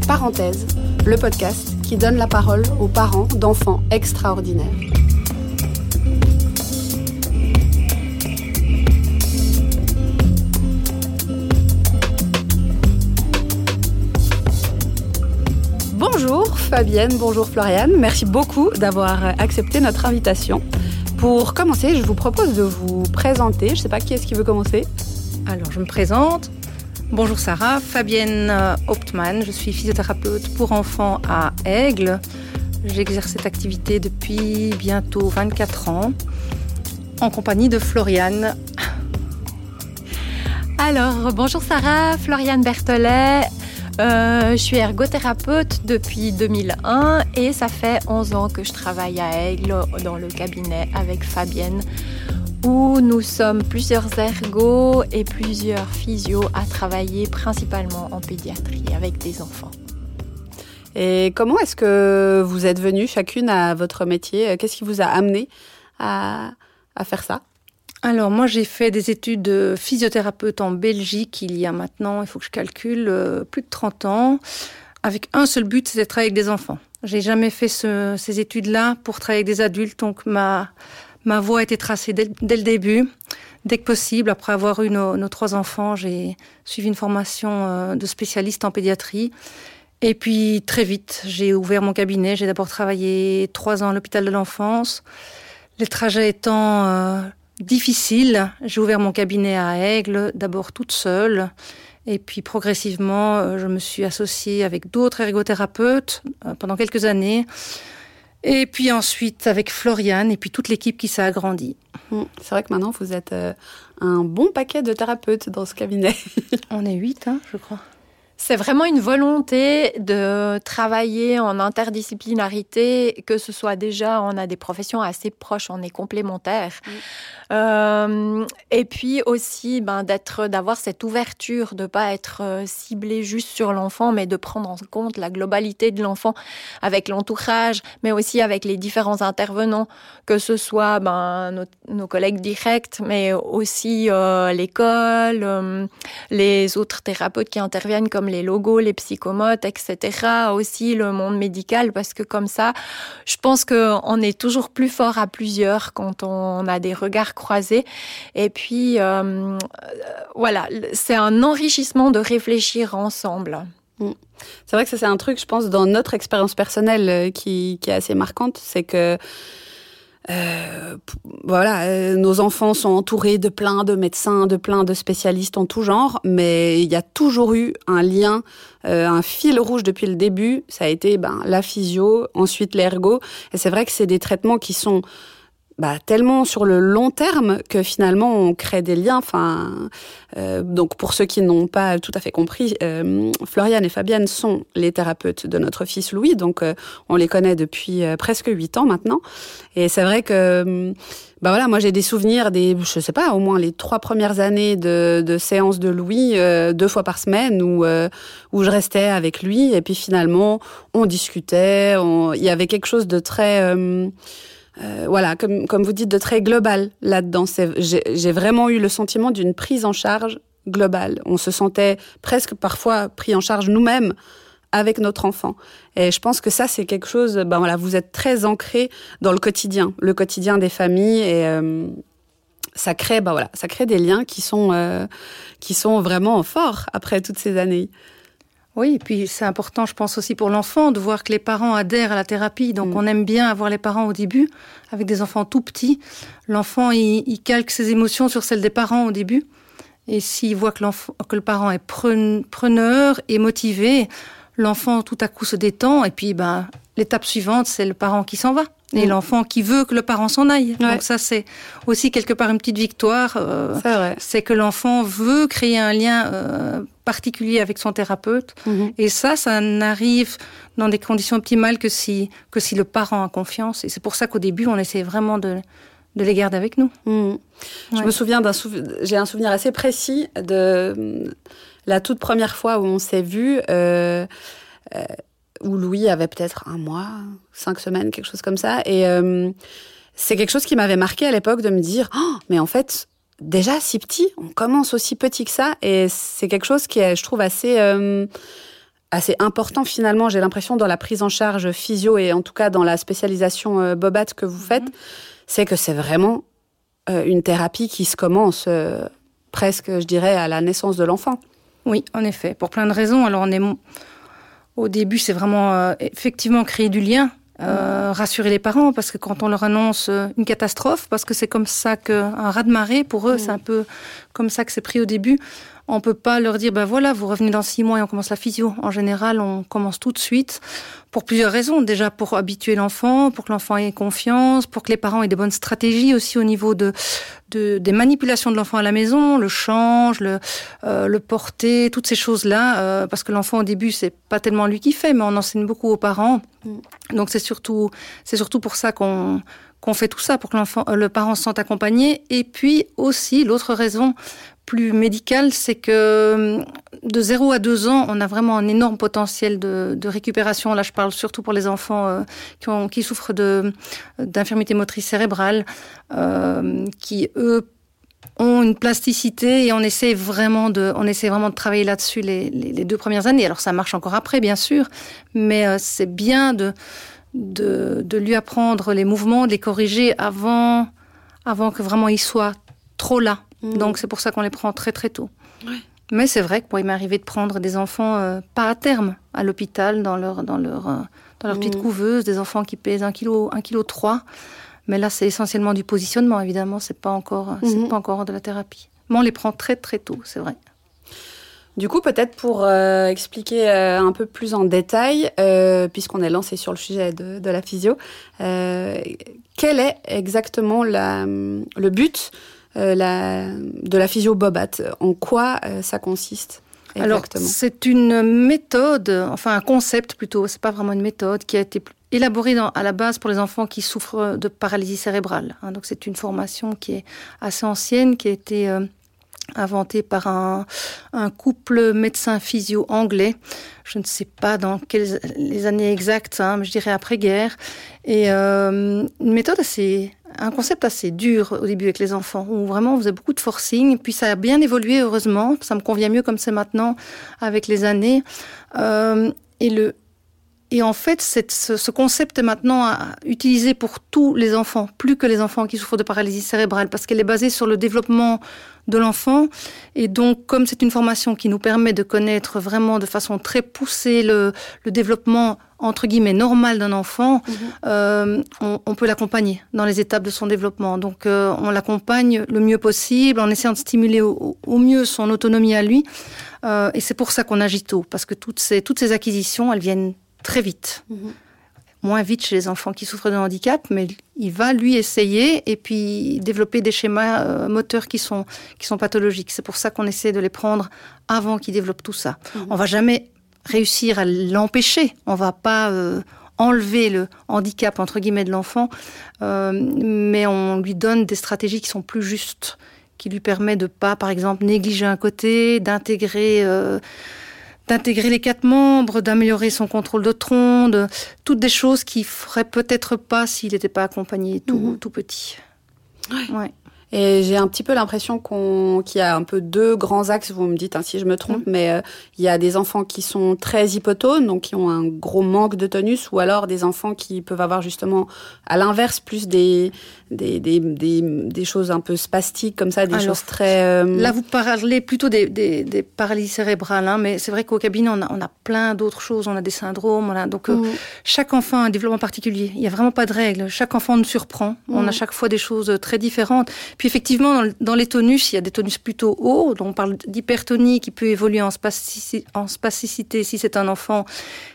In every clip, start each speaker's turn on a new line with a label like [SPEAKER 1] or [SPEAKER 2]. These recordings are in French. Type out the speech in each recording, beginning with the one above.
[SPEAKER 1] Parenthèse, le podcast qui donne la parole aux parents d'enfants extraordinaires. Bonjour Fabienne, bonjour Floriane, merci beaucoup d'avoir accepté notre invitation. Pour commencer, je vous propose de vous présenter. Je ne sais pas qui est-ce qui veut commencer.
[SPEAKER 2] Alors, je me présente. Bonjour Sarah, Fabienne Hauptmann, je suis physiothérapeute pour enfants à Aigle. J'exerce cette activité depuis bientôt 24 ans en compagnie de Floriane.
[SPEAKER 3] Alors, bonjour Sarah, Floriane Berthollet. Euh, je suis ergothérapeute depuis 2001 et ça fait 11 ans que je travaille à Aigle dans le cabinet avec Fabienne où nous sommes plusieurs ergots et plusieurs physios à travailler principalement en pédiatrie avec des enfants.
[SPEAKER 1] Et comment est-ce que vous êtes venues chacune à votre métier? Qu'est-ce qui vous a amené à, à faire ça?
[SPEAKER 2] Alors moi j'ai fait des études de physiothérapeute en Belgique il y a maintenant, il faut que je calcule, euh, plus de 30 ans, avec un seul but, c'était de travailler avec des enfants. J'ai jamais fait ce, ces études-là pour travailler avec des adultes, donc ma ma voie a été tracée dès, le début. Dès que possible, après avoir eu nos, trois enfants, j'ai suivi une formation euh, de spécialiste en pédiatrie. Et puis très vite, j'ai ouvert mon cabinet. J'ai d'abord travaillé trois ans à l'hôpital de l'enfance. Les trajets étant euh, difficiles, j'ai ouvert mon cabinet à Aigle, d'abord toute seule. Et puis progressivement, euh, je me suis associée avec d'autres ergothérapeutes pendant quelques années. Et puis ensuite avec Floriane et puis toute l'équipe qui s'est agrandie.
[SPEAKER 1] Mmh. C'est vrai que maintenant vous êtes euh, un bon paquet de thérapeutes dans ce cabinet.
[SPEAKER 2] On est huit, hein, je crois.
[SPEAKER 3] C'est vraiment une volonté de travailler en interdisciplinarité, que ce soit déjà, on a des professions assez proches, on est complémentaires. Euh, et puis aussi ben, d'être, d'avoir cette ouverture, de pas être euh, ciblé juste sur l'enfant, mais de prendre en compte la globalité de l'enfant avec l'entourage, mais aussi avec les différents intervenants, que ce soit ben, nos, collègues directs, mais aussi euh, l'école, euh, les autres thérapeutes qui interviennent comme les logos, les psychomotes, etc. Aussi le monde médical, parce que comme ça, je pense qu'on est toujours plus fort à plusieurs quand on a des regards croisés. Et puis, euh, voilà, c'est un enrichissement de réfléchir ensemble. Mm.
[SPEAKER 1] C'est vrai que ça, c'est un truc, je pense, dans notre expérience personnelle euh, qui est assez marquante, c'est que euh, voilà, euh, nos enfants sont entourés de plein de médecins, de plein de spécialistes en tout genre, mais il y a toujours eu un lien, euh, un fil rouge depuis le début. Ça a été ben, la physio, ensuite l'ergo, et c'est vrai que c'est des traitements qui sont bah, tellement sur le long terme que finalement on crée des liens. Enfin, euh, donc pour ceux qui n'ont pas tout à fait compris, euh, Floriane et Fabienne sont les thérapeutes de notre fils Louis, donc euh, on les connaît depuis euh, presque huit ans maintenant. Et c'est vrai que bah voilà, moi j'ai des souvenirs des, je sais pas, au moins les trois premières années de, de séances de Louis, deux fois par semaine, où où je restais avec lui et puis finalement on discutait, il y avait quelque chose de très euh, voilà, comme, comme vous dites, de très global là-dedans. J'ai vraiment eu le sentiment d'une prise en charge globale. On se sentait presque parfois pris en charge nous-mêmes avec notre enfant. Et je pense que ça, c'est quelque chose, ben voilà, vous êtes très ancré dans le quotidien, le quotidien des familles et euh, ça crée, ben voilà, ça crée des liens qui sont, euh, qui sont vraiment forts après toutes ces années.
[SPEAKER 2] Oui, et puis c'est important, je pense aussi pour l'enfant, de voir que les parents adhèrent à la thérapie. Donc mm. on aime bien avoir les parents au début, avec des enfants tout petits. L'enfant, il, calque ses émotions sur celles des parents au début. Et s'il voit que, que le parent est preneur et motivé, l'enfant tout à coup se détend. Et puis, ben, l'étape suivante, c'est le parent qui s'en va et mm. l'enfant qui veut que le parent s'en aille. Donc ça, c'est aussi quelque part une petite victoire. Euh, c'est que l'enfant veut créer un lien euh, particulier avec son thérapeute. Mm-hmm. Et ça, ça n'arrive dans des conditions optimales que si, que si le parent a confiance. Et c'est pour ça qu'au début, on essaie vraiment de, de les garder avec nous.
[SPEAKER 1] Mm. Je me souviens d'un j'ai un souvenir assez précis de la toute première fois où on s'est vu. Euh, euh où Louis avait peut-être un mois, cinq semaines, quelque chose comme ça. Et euh, c'est quelque chose qui m'avait marqué à l'époque de me dire, oh, mais en fait, déjà si petit, on commence aussi petit que ça. Et c'est quelque chose qui est, je trouve, assez... Euh, assez important finalement, j'ai l'impression, dans la prise en charge physio et en tout cas dans la spécialisation euh, Bobat que vous faites, mhm. c'est que c'est vraiment euh, une thérapie qui se commence presque, je dirais, à la naissance de l'enfant.
[SPEAKER 2] Oui, en effet, pour plein de raisons. Alors on est au début, c'est vraiment effectivement créer du lien euh, rassurer les parents parce que quand on leur annonce euh, une catastrophe, parce que c'est comme ça qu'un raz de marée pour eux, c'est un peu comme ça que c'est pris au début. On peut pas leur dire ben voilà, vous revenez dans six mois et on commence la physio. En général, on commence tout de suite pour plusieurs raisons. Déjà pour habituer l'enfant, pour que l'enfant ait confiance, pour que les parents aient des bonnes stratégies aussi au niveau de, de des manipulations de l'enfant à la maison, le change, le, euh, le porter, toutes ces choses-là. Euh, parce que l'enfant au début, c'est pas tellement lui qui fait, mais on enseigne beaucoup aux parents. Mm. Donc c'est surtout c'est surtout pour ça qu'on qu'on fait tout ça pour que l'enfant, euh, le parent se sente accompagné. Et puis aussi, l'autre raison plus médicale, c'est que de 0 à 2 ans, on a vraiment un énorme potentiel de, récupération. Là, je parle surtout pour les enfants euh, qui, souffrent d'infirmité motrice cérébrale, euh, qui, eux, ont une plasticité et on essaie vraiment de, on essaie vraiment de travailler là-dessus les, deux premières années. Alors ça marche encore après, bien sûr, mais euh, c'est bien de, de, de, lui apprendre les mouvements, de les corriger avant, avant que vraiment il soit trop là. Mmh. Donc c'est pour ça qu'on les prend très très tôt. Ouais. Mais c'est vrai que moi, il m'est arrivé de prendre des enfants euh, pas à terme à l'hôpital dans leur dans leur euh, dans leur mmh. petite couveuse, des enfants qui pèsent un kilo un kilo trois. Mais là, c'est essentiellement du positionnement. Évidemment, c'est pas encore mmh. c'est pas encore de la thérapie. Mais on les prend très très tôt, c'est vrai.
[SPEAKER 1] Du coup, peut-être pour euh, expliquer euh, un peu plus en détail, euh, puisqu'on est lancé sur le sujet de, de la physio, quel est exactement la, le but la, de la physio Bobat En quoi ça consiste
[SPEAKER 2] Alors, c'est une méthode, enfin un concept plutôt, c'est pas vraiment une méthode, qui a été élaborée dans, à la base pour les enfants qui souffrent de paralysie cérébrale. Hein, donc c'est une formation qui est assez ancienne, qui a été inventé par un, un couple médecin physio anglais. Je ne sais pas dans quelles les années exactes, hein, mais je dirais après-guerre. Et euh, une méthode assez, un concept assez dur au début avec les enfants, où vraiment on faisait beaucoup de forcing. Puis ça a bien évolué, heureusement. Ça me convient mieux comme c'est maintenant avec les années. Euh, et le, et en fait, ce, ce, concept est maintenant utilisé pour tous les enfants, plus que les enfants qui souffrent de paralysie cérébrale, parce qu'elle est basée sur le développement de l'enfant. Et donc, comme c'est une formation qui nous permet de connaître vraiment de façon très poussée le, le développement entre guillemets normal d'un enfant, mmh. euh, on, on, peut l'accompagner dans les étapes de son développement. Donc, euh, on l'accompagne le mieux possible en essayant de stimuler au, au mieux son autonomie à lui. Euh, et c'est pour ça qu'on agit tôt, parce que toutes ces, toutes ces acquisitions, elles viennent très vite. Mmh. Moins vite chez les enfants qui souffrent de handicap, mais il va lui essayer et puis développer des schémas euh, moteurs qui sont, qui sont pathologiques. C'est pour ça qu'on essaie de les prendre avant qu'ils développent tout ça. Mmh. On va jamais réussir à l'empêcher. On va pas euh, enlever le handicap entre guillemets de l'enfant, euh, mais on lui donne des stratégies qui sont plus justes, qui lui permet de pas, par exemple, négliger un côté, d'intégrer d'intégrer les quatre membres, d'améliorer son contrôle de tronc, de, toutes des choses qui ferait peut-être pas s'il n'était pas accompagné tout, mmh. tout petit.
[SPEAKER 1] Ouais. ouais. Et j'ai un petit peu l'impression qu'on qu'il y a un peu deux grands axes, vous me dites hein, si je me trompe, mmh. mais euh, il y a des enfants qui sont très hypotones, donc qui ont un gros manque de tonus, ou alors des enfants qui peuvent avoir justement, à l'inverse, plus des des, des, des, des, choses un peu spastiques comme ça, des alors, choses très...
[SPEAKER 2] Euh... Là, vous parlez plutôt des, des, paralysies cérébrales, hein, mais c'est vrai qu'au cabinet, on a, on a plein d'autres choses, on a des syndromes, on a, donc mmh. euh, chaque enfant a un développement particulier, il n'y a vraiment pas de règle, chaque enfant nous surprend, mmh. on a chaque fois des choses très différentes. Puis effectivement, dans, dans, les tonus, il y a des tonus plutôt hauts. Donc on parle d'hypertonie qui peut évoluer en, spastici en spasticité si c'est un enfant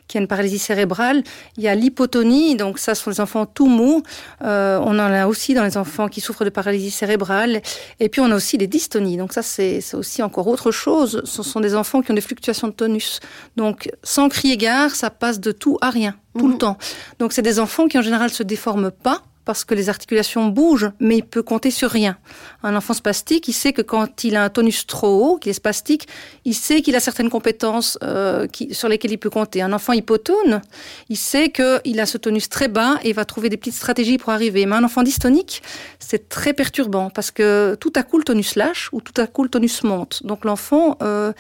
[SPEAKER 2] qui a une paralysie cérébrale. Il y a l'hypotonie, donc ça sont les enfants tout mous. Euh, on en a aussi dans les enfants qui souffrent de paralysie cérébrale. Et puis on a aussi les dystonies. Donc ça c'est aussi encore autre chose. Ce sont des enfants qui ont des fluctuations de tonus. Donc sans crier gare, ça passe de tout à rien tout mmh. le temps. Donc c'est des enfants qui en général se déforment pas parce que les articulations bougent, mais il peut compter sur rien. Un enfant spastique, il sait que quand il a un tonus trop haut, qu'il est spastique, il sait qu'il a certaines compétences euh, qui, sur lesquelles il peut compter. Un enfant hypotone, il sait qu'il a ce tonus très bas et va trouver des petites stratégies pour arriver. Mais un enfant dystonique, c'est très perturbant parce que tout à coup le tonus lâche ou tout à coup le tonus monte. Donc l'enfant... Euh,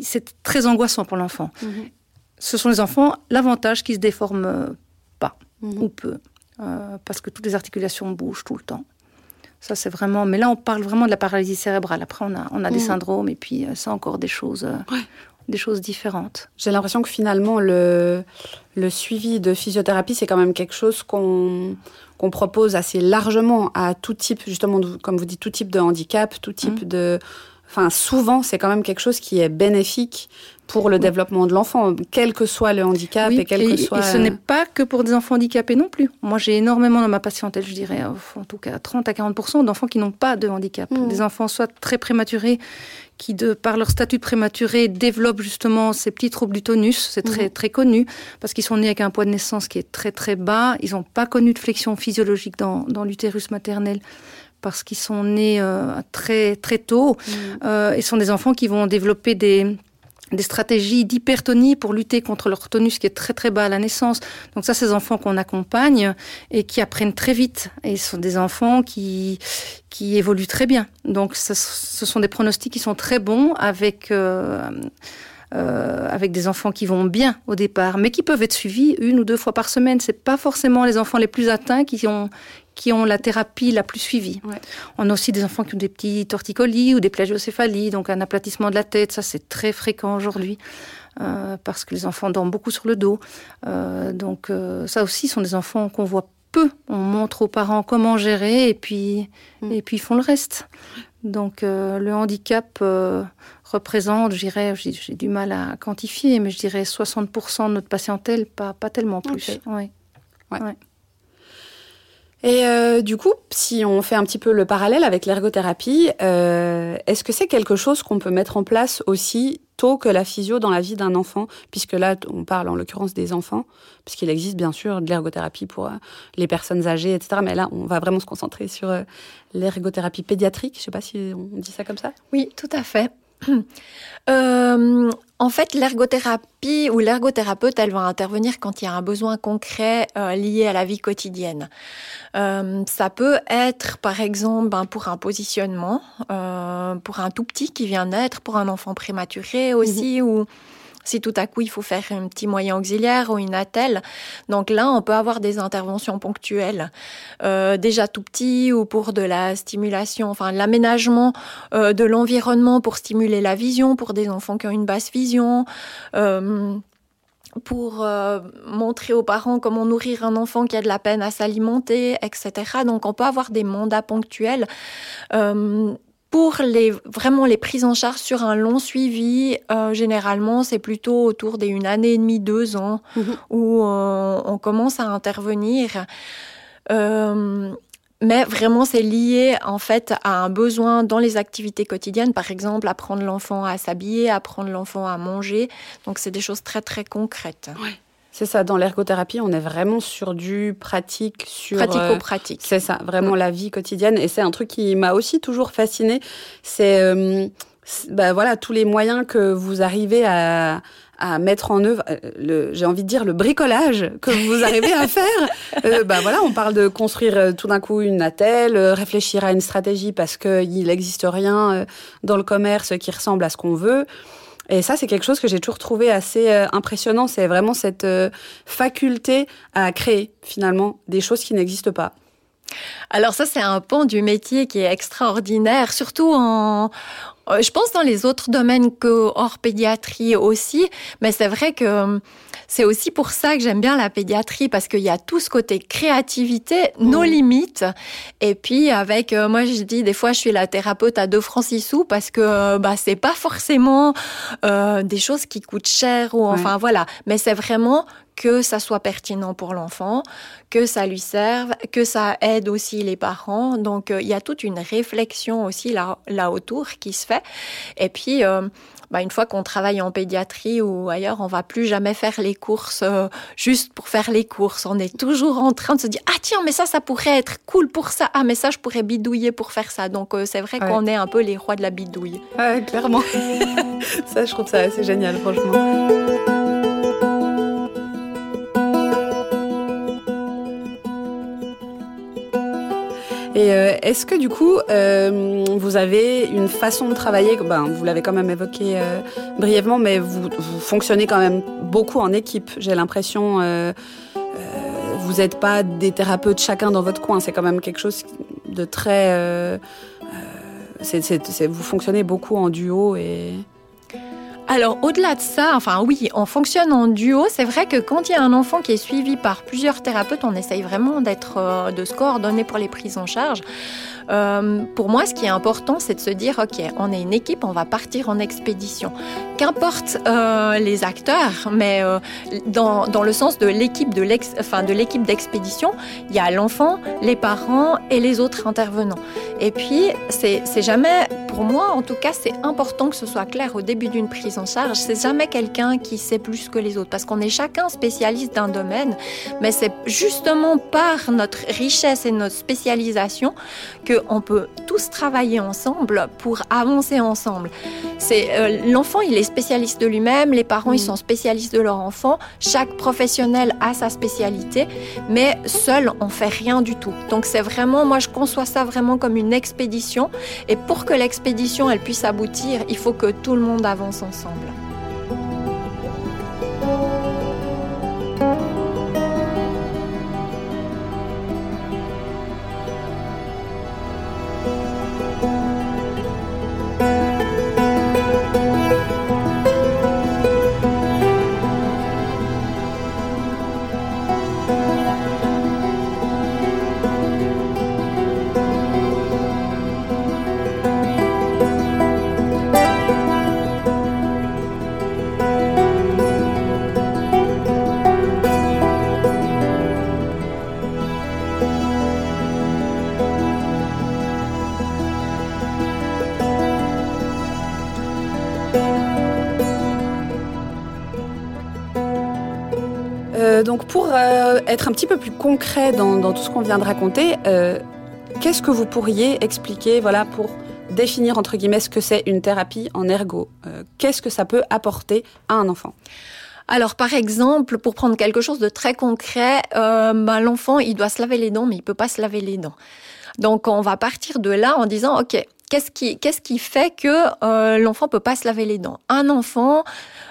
[SPEAKER 2] c'est très angoissant pour l'enfant. Mhm. Ce sont les enfants, l'avantage qui se déforment pas mhm. ou peu, euh, parce que toutes les articulations bougent tout le temps. Ça, c'est vraiment. Mais là, on parle vraiment de la paralysie cérébrale. Après, on a, on a des mhm. syndromes et puis c'est encore des choses. Des choses différentes.
[SPEAKER 1] J'ai l'impression que finalement, le, le suivi de physiothérapie, c'est quand même quelque chose qu'on qu'on propose assez largement à tout type, justement, comme vous dites, tout type de handicap, tout type de, enfin souvent c'est quand même quelque chose qui est bénéfique pour le développement de l'enfant, quel que soit le handicap et quel que soit.
[SPEAKER 2] Et ce n'est pas que pour des enfants handicapés non plus. Moi, j'ai énormément dans ma patientèle, je dirais, en tout cas 30 à 40 d'enfants qui n'ont pas de handicap. Mmh. Des enfants soit très prématurés, qui, de par leur statut prématuré, développent justement ces petits troubles du tonus. C'est très, mmh. très connu, parce qu'ils sont nés avec un poids de naissance qui est très, très bas. Ils n'ont pas connu de flexion physiologique dans, dans l'utérus maternel parce qu'ils sont nés euh, très très tôt mmh. euh, et sont des enfants qui vont développer des des stratégies d'hypertonie pour lutter contre leur tonus qui est très très bas à la naissance. Donc ça, ces enfants qu'on accompagne et qui apprennent très vite. Et ce sont des enfants qui, qui évoluent très bien. Donc ce, sont des pronostics qui sont très bons avec... Euh, euh, avec des enfants qui vont bien au départ, mais qui peuvent être suivis une ou deux fois par semaine. C'est pas forcément les enfants les plus atteints qui ont qui ont la thérapie la plus suivie. On a aussi des enfants qui ont des petits torticolis ou des plagiocéphalies, donc un aplatissement de la tête, ça c'est très fréquent aujourd'hui. Euh, parce que les enfants dorment beaucoup sur le dos. Euh, donc euh, ça aussi sont des enfants qu'on voit peu. On montre aux parents comment gérer et puis, mm. et puis ils font le reste. Donc le handicap représente, j'irais, j'ai du mal à quantifier, mais je dirais 60% de notre patientèle, pas, pas tellement plus. Ouais.
[SPEAKER 1] Et euh, du coup, si on fait un petit peu le parallèle avec l'ergothérapie, euh, est-ce que c'est quelque chose qu'on peut mettre en place aussi tôt que la physio dans la vie d'un enfant? Puisque là, on parle en l'occurrence des enfants, puisqu'il existe bien sûr de l'ergothérapie pour euh, les personnes âgées, etc. Mais là, on va vraiment se concentrer sur euh, l'ergothérapie pédiatrique. Je ne sais pas si on dit ça comme ça.
[SPEAKER 3] Oui, tout à fait. Euh, en fait, l'ergothérapie ou l'ergothérapeute, elle va intervenir quand il y a un besoin concret euh, lié à la vie quotidienne. Euh, ça peut être, par exemple, ben, pour un positionnement, pour un tout petit qui vient naître, pour un enfant prématuré aussi, mhm. ou si tout à coup il faut faire un petit moyen auxiliaire ou une attelle. Donc là, on peut avoir des interventions ponctuelles, euh, déjà tout petit ou pour de la stimulation, enfin l'aménagement euh, de l'environnement pour stimuler la vision pour des enfants qui ont une basse vision. Euh, pour montrer aux parents comment nourrir un enfant qui a de la peine à s'alimenter, etc. Donc on peut avoir des mandats ponctuels pour les vraiment les prises en charge sur un long suivi, euh, généralement c'est plutôt autour d'une année et demie, deux ans mhm. où euh, on commence à intervenir. Euh, mais vraiment, c'est lié en fait à un besoin dans les activités quotidiennes, par exemple, apprendre l'enfant à s'habiller, apprendre l'enfant à manger. Donc, c'est des choses très très concrètes.
[SPEAKER 1] C'est ça, dans l'ergothérapie, on est vraiment sur du pratique, sur...
[SPEAKER 3] Pratico-pratique.
[SPEAKER 1] Euh, c'est ça, vraiment la vie quotidienne. Et c'est un truc qui m'a aussi toujours fasciné. C'est, euh, bah, voilà, tous les moyens que vous arrivez à, à mettre en œuvre, euh, j'ai envie de dire le bricolage que vous arrivez à faire. bah voilà, on parle de construire tout d'un coup une attelle, réfléchir à une stratégie parce qu'il n'existe rien dans le commerce qui ressemble à ce qu'on veut. Et ça, c'est quelque chose que j'ai toujours trouvé assez euh, impressionnant. C'est vraiment cette euh, faculté à créer finalement des choses qui n'existent pas.
[SPEAKER 3] Alors ça, c'est un pan du métier qui est extraordinaire, surtout en, euh, je pense dans les autres domaines que pédiatrie aussi, mais c'est vrai que c'est aussi pour ça que j'aime bien la pédiatrie parce qu'il y a tout ce côté créativité, nos limites, et puis avec euh, moi je dis des fois je suis la thérapeute à deux francs six sous parce que euh, bah c'est pas forcément euh, des choses qui coûtent cher ou enfin voilà, mais c'est vraiment que ça soit pertinent pour l'enfant, que ça lui serve, que ça aide aussi les parents. Donc il y a toute une réflexion aussi là, là autour qui se fait. Et puis bah, une fois qu'on travaille en pédiatrie ou ailleurs, on va plus jamais faire les courses euh, juste pour faire les courses. On est toujours en train de se dire ah tiens mais ça ça pourrait être cool pour ça ah mais ça je pourrais bidouiller pour faire ça. Donc euh, c'est vrai qu'on est un peu les rois de la bidouille.
[SPEAKER 1] Ouais, clairement. ça je trouve ça assez génial franchement. Et est-ce que du coup, vous avez une façon de travailler? Ben, Vous l'avez quand même évoqué brièvement, mais vous, fonctionnez quand même beaucoup en équipe. J'ai l'impression vous n'êtes pas des thérapeutes chacun dans votre coin. C'est quand même quelque chose de très. Euh, euh, vous fonctionnez beaucoup en duo et.
[SPEAKER 3] Alors au-delà de ça, enfin oui, on fonctionne en duo. C'est vrai que quand il y a un enfant qui est suivi par plusieurs thérapeutes, on essaye vraiment d'être, euh, de se coordonner pour les prises en charge. Euh, pour moi, ce qui est important, c'est de se dire, OK, on est une équipe, on va partir en expédition. Qu'importe euh, les acteurs, mais euh, dans, dans, le sens de l'équipe de l'ex, enfin, de l'équipe d'expédition, il y a l'enfant, les parents et les autres intervenants. Et puis, c'est, c'est jamais, pour moi en tout cas, c'est important que ce soit clair au début d'une prise en charge. C'est jamais quelqu'un qui sait plus que les autres, parce qu'on est chacun spécialiste d'un domaine, mais c'est justement par notre richesse et notre spécialisation que on peut tous travailler ensemble pour avancer ensemble. C'est euh, l'enfant, il est spécialiste de lui-même, les parents, ils mm. sont spécialistes de leur enfant. Chaque professionnel a sa spécialité, mais seul, on fait rien du tout. Donc c'est vraiment, moi, je conçois ça vraiment comme une expédition. Et pour que l'expédition, elle puisse aboutir, il faut que tout le monde avance ensemble.
[SPEAKER 1] Être un petit peu plus concret dans, tout ce qu'on vient de raconter, euh, qu'est-ce que vous pourriez expliquer voilà, pour définir entre guillemets ce que c'est une thérapie en ergo? Euh, Qu'est-ce que ça peut apporter à un enfant?
[SPEAKER 3] Alors, par exemple, pour prendre quelque chose de très concret, ben, l'enfant, il doit se laver les dents, mais il peut pas se laver les dents. Donc, on va partir de là en disant, OK, qu'est-ce qui, qu'est-ce qui fait que l'enfant peut pas se laver les dents? Un enfant,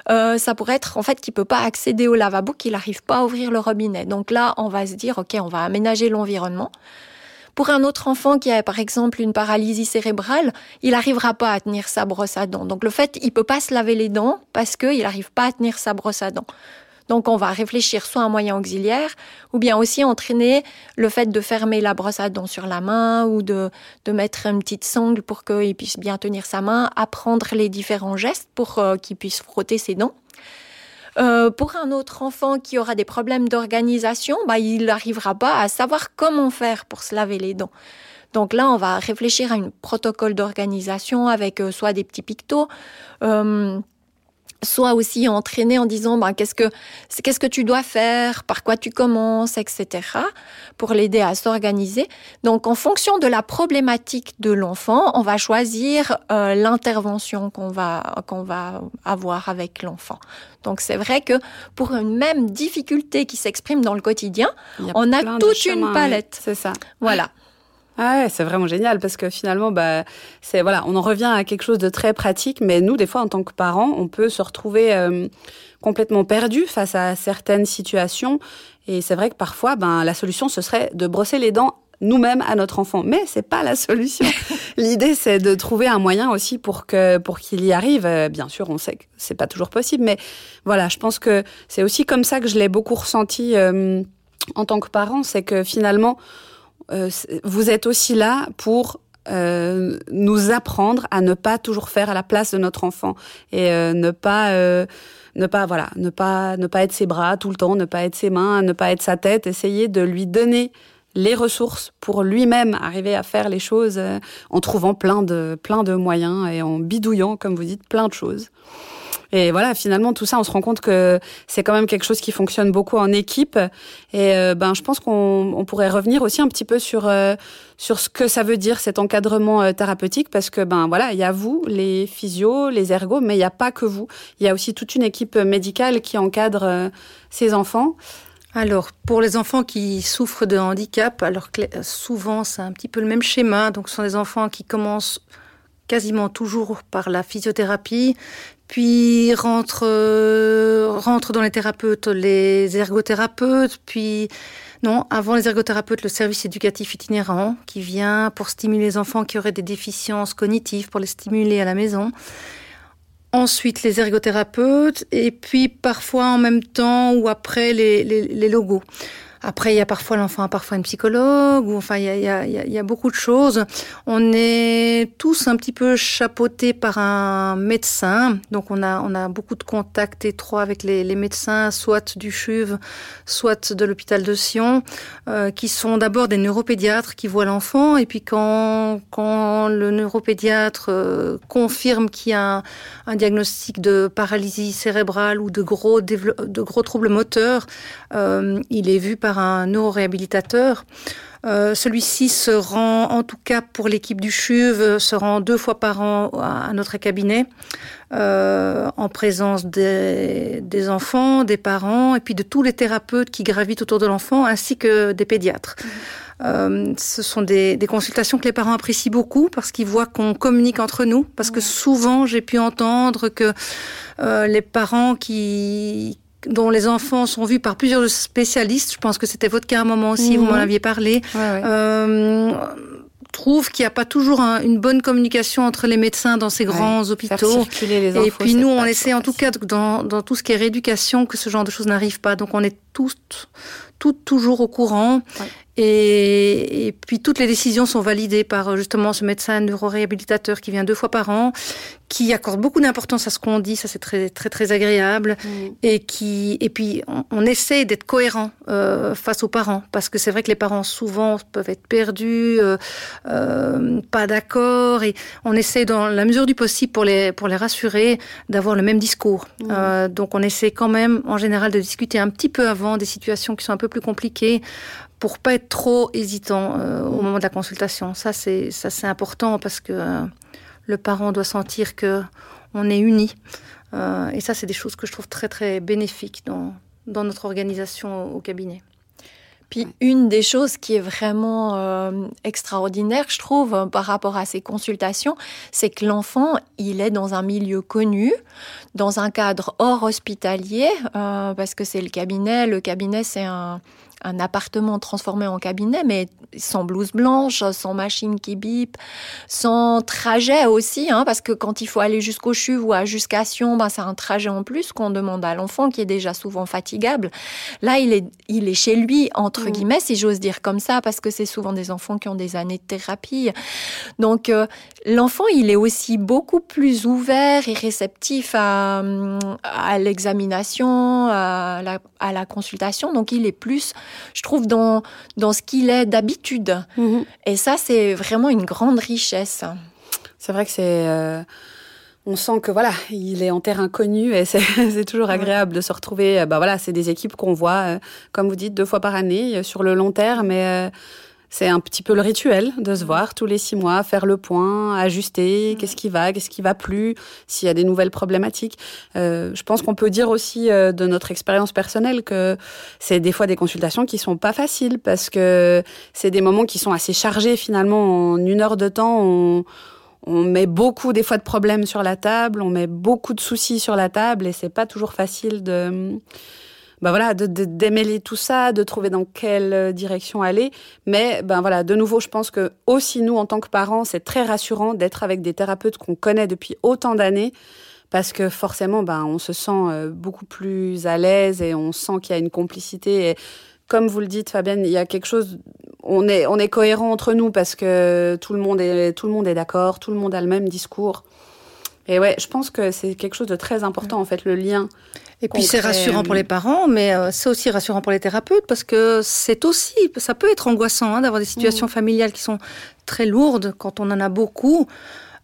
[SPEAKER 3] euh, ça pourrait être en fait qu'il peut pas accéder au lavabo, qu'il n'arrive pas à ouvrir le robinet. Donc là, on va se dire, ok, on va aménager l'environnement. Pour un autre enfant qui a par exemple une paralysie cérébrale, il n'arrivera pas à tenir sa brosse à dents. Donc le fait, il peut pas se laver les dents parce qu'il n'arrive pas à tenir sa brosse à dents. Donc on va réfléchir soit un moyen auxiliaire, ou bien aussi entraîner le fait de fermer la brosse à dents sur la main, ou de, de mettre une petite sangle pour qu'il puisse bien tenir sa main, apprendre les différents gestes pour euh, qu'il puisse frotter ses dents. Euh, pour un autre enfant qui aura des problèmes d'organisation, bah, il n'arrivera pas à savoir comment faire pour se laver les dents. Donc là, on va réfléchir à un protocole d'organisation avec euh, soit des petits pictos, soit aussi entraîner en disant bah, qu'est-ce que qu'est-ce que tu dois faire, par quoi tu commences, etc. pour l'aider à s'organiser. Donc en fonction de la problématique de l'enfant, on va choisir euh, l'intervention qu'on va qu'on va avoir avec l'enfant. Donc c'est vrai que pour une même difficulté qui s'exprime dans le quotidien, on a toute une palette.
[SPEAKER 1] C'est ça.
[SPEAKER 3] Voilà.
[SPEAKER 1] Ah ouais, c'est vraiment génial parce que finalement, bah, c'est voilà, on en revient à quelque chose de très pratique, mais nous, des fois, en tant que parents, on peut se retrouver euh, complètement perdu face à certaines situations. Et c'est vrai que parfois, ben, la solution ce serait de brosser les dents nous-mêmes à notre enfant. Mais c'est pas la solution. L'idée, c'est de trouver un moyen aussi pour que pour qu'il y arrive. Euh, bien sûr, on sait que c'est pas toujours possible, mais voilà, je pense que c'est aussi comme ça que je l'ai beaucoup ressenti euh, en tant que parent, c'est que finalement vous êtes aussi là pour euh, nous apprendre à ne pas toujours faire à la place de notre enfant et euh, ne pas ne pas voilà ne pas ne pas être ses bras tout le temps ne pas être ses mains ne pas être sa tête essayer de lui donner les ressources pour lui-même arriver à faire les choses en trouvant plein de plein de moyens et en bidouillant comme vous dites plein de choses et voilà, finalement, tout ça, on se rend compte que c'est quand même quelque chose qui fonctionne beaucoup en équipe. Et euh, ben, je pense qu'on pourrait revenir aussi un petit peu sur euh, sur ce que ça veut dire cet encadrement euh, thérapeutique, parce que ben voilà, il y a vous, les physios, les ergos, mais il n'y a pas que vous. Il y a aussi toute une équipe médicale qui encadre ces enfants.
[SPEAKER 2] alors, pour les enfants qui souffrent de handicap, alors souvent c'est un petit peu le même schéma. Donc, ce sont des enfants qui commencent quasiment toujours par la physiothérapie, puis rentrent, euh, rentrent dans les thérapeutes les ergothérapeutes, puis non, avant les ergothérapeutes, le service éducatif itinérant qui vient pour stimuler les enfants qui auraient des déficiences cognitives, pour les stimuler à la maison. Ensuite les ergothérapeutes, et puis parfois en même temps ou après les, les logos. Après, il y a parfois l'enfant parfois une psychologue, ou enfin, il y a, beaucoup de choses. On est tous un petit peu chapeautés par un médecin, donc on a, beaucoup de contacts étroits avec les, médecins, soit du CHUV, soit de l'hôpital de Sion, euh, qui sont d'abord des neuropédiatres qui voient l'enfant, et puis quand, le neuropédiatre euh, confirme qu'il y a un, diagnostic de paralysie cérébrale ou de gros, de gros troubles moteurs, euh, il est vu par un neuroréhabilitateur. Euh, Celui-ci se rend, en tout cas pour l'équipe du CHUV, se rend deux fois par an à notre cabinet, euh, en présence des, des, enfants, des parents, et puis de tous les thérapeutes qui gravitent autour de l'enfant, ainsi que des pédiatres. Euh, ce sont des, des, consultations que les parents apprécient beaucoup parce qu'ils voient qu'on communique entre nous. Parce que souvent, j'ai pu entendre que euh, les parents qui, dont les enfants sont vus par plusieurs spécialistes, je pense que c'était votre cas à un moment aussi, vous m'en aviez parlé, ouais, ouais. Euh, trouve qu'il n'y a pas toujours un, une bonne communication entre les médecins dans ces grands ouais, hôpitaux.
[SPEAKER 1] Les
[SPEAKER 2] et puis nous, on essaie en tout cas dans, dans tout ce qui est rééducation que ce genre de choses n'arrive pas. Donc on est tous, tous toujours au courant. Ouais. Et, et, puis toutes les décisions sont validées par justement ce médecin neuroréhabilitateur qui vient deux fois par an, qui accorde beaucoup d'importance à ce qu'on dit, ça c'est très très très agréable, mmh. et qui et puis on, on essaie d'être cohérent euh, face aux parents parce que c'est vrai que les parents souvent peuvent être perdus, euh, euh, pas d'accord, et on essaie dans la mesure du possible pour les pour les rassurer d'avoir le même discours. Mmh. donc on essaie quand même en général de discuter un petit peu avant des situations qui sont un peu plus compliquées pour pas être trop hésitant euh, au moment de la consultation. Ça c'est ça c'est important parce que euh, le parent doit sentir que on est unis. Euh, et ça c'est des choses que je trouve très très bénéfiques dans dans notre organisation au, au cabinet.
[SPEAKER 3] Puis une des choses qui est vraiment euh, extraordinaire, je trouve, par rapport à ces consultations, c'est que l'enfant, il est dans un milieu connu, dans un cadre hors hospitalier, euh, parce que c'est le cabinet. Le cabinet, c'est un, un appartement transformé en cabinet, mais sans blouse blanche, sans machine qui bip, sans trajet aussi, hein, parce que quand il faut aller jusqu'au CHUV ou à jusqu'à Sion, ben, c'est un trajet en plus qu'on demande à l'enfant qui est déjà souvent fatigable. Là, il est, il est chez lui, entre mmh. guillemets, si j'ose dire comme ça, parce que c'est souvent des enfants qui ont des années de thérapie. Donc, euh, l'enfant, il est aussi beaucoup plus ouvert et réceptif à, à l'examination, à la, à la consultation. Donc, il est plus je trouve, dans, dans ce qu'il est d'habitude. Mmh. Et ça, c'est vraiment une grande richesse.
[SPEAKER 1] C'est vrai que c'est... Euh on sent que voilà, il est en terre inconnue et c'est toujours agréable de se retrouver. Bah voilà, c'est des équipes qu'on voit, euh, comme vous dites, deux fois par année euh, sur le long terme, mais euh, c'est un petit peu le rituel de se voir tous les six mois, faire le point, ajuster, qu'est-ce qui va, qu'est-ce qui va plus, s'il y a des nouvelles problématiques. Euh, je pense qu'on peut dire aussi euh, de notre expérience personnelle que c'est des fois des consultations qui sont pas faciles parce que c'est des moments qui sont assez chargés finalement. En une heure de temps, on, on met beaucoup des fois de problèmes sur la table, on met beaucoup de soucis sur la table et c'est pas toujours facile de ben voilà, de, de démêler tout ça, de trouver dans quelle euh, direction aller. Mais ben voilà, de nouveau, je pense que aussi nous, en tant que parents, c'est très rassurant d'être avec des thérapeutes qu'on connaît depuis autant d'années parce que forcément, ben, on se sent euh, beaucoup plus à l'aise et on sent qu'il y a une complicité. Et comme vous le dites, Fabienne, il y a quelque chose. On est, on est cohérent entre nous parce que tout le monde est, tout le monde est d'accord, tout le monde a le même discours. Et ouais, je pense que c'est quelque chose de très important, en fait, le lien.
[SPEAKER 2] Et puis c'est rassurant pour les parents, mais euh, c'est aussi rassurant pour les thérapeutes parce que c'est aussi, ça peut être angoissant hein, d'avoir des situations mmh. familiales qui sont très lourdes quand on en a beaucoup.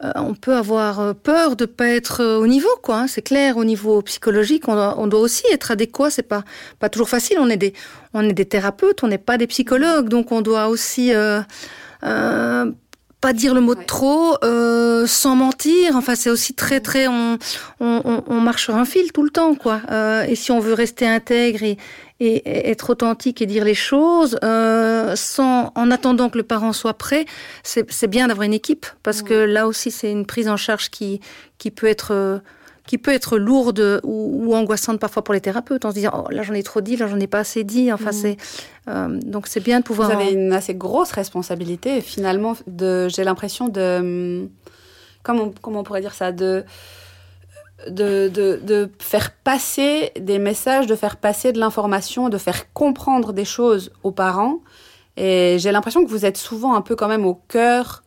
[SPEAKER 2] Euh, on peut avoir euh, peur de pas être au niveau, quoi. Hein, c'est clair, au niveau psychologique, on doit, on doit aussi être adéquat. C'est pas pas toujours facile. On est des on est des thérapeutes, on n'est pas des psychologues, donc on doit aussi euh, pas dire le mot trop, euh, sans mentir. Enfin, c'est aussi très très on, on, on, marche sur un fil tout le temps, quoi. Euh, et si on veut rester intègre et, et, être authentique et dire les choses, euh, sans en attendant que le parent soit prêt, c'est bien d'avoir une équipe parce que là aussi c'est une prise en charge qui qui peut être qui peut être lourde ou, angoissante parfois pour les thérapeutes en se disant oh là j'en ai trop dit là j'en ai pas assez dit enfin mm. c'est euh, donc c'est bien de pouvoir
[SPEAKER 1] vous avez une assez grosse responsabilité finalement de j'ai l'impression de comment comment on pourrait dire ça de de, de, de, faire passer des messages, de faire passer de l'information, de faire comprendre des choses aux parents. Et j'ai l'impression que vous êtes souvent un peu quand même au cœur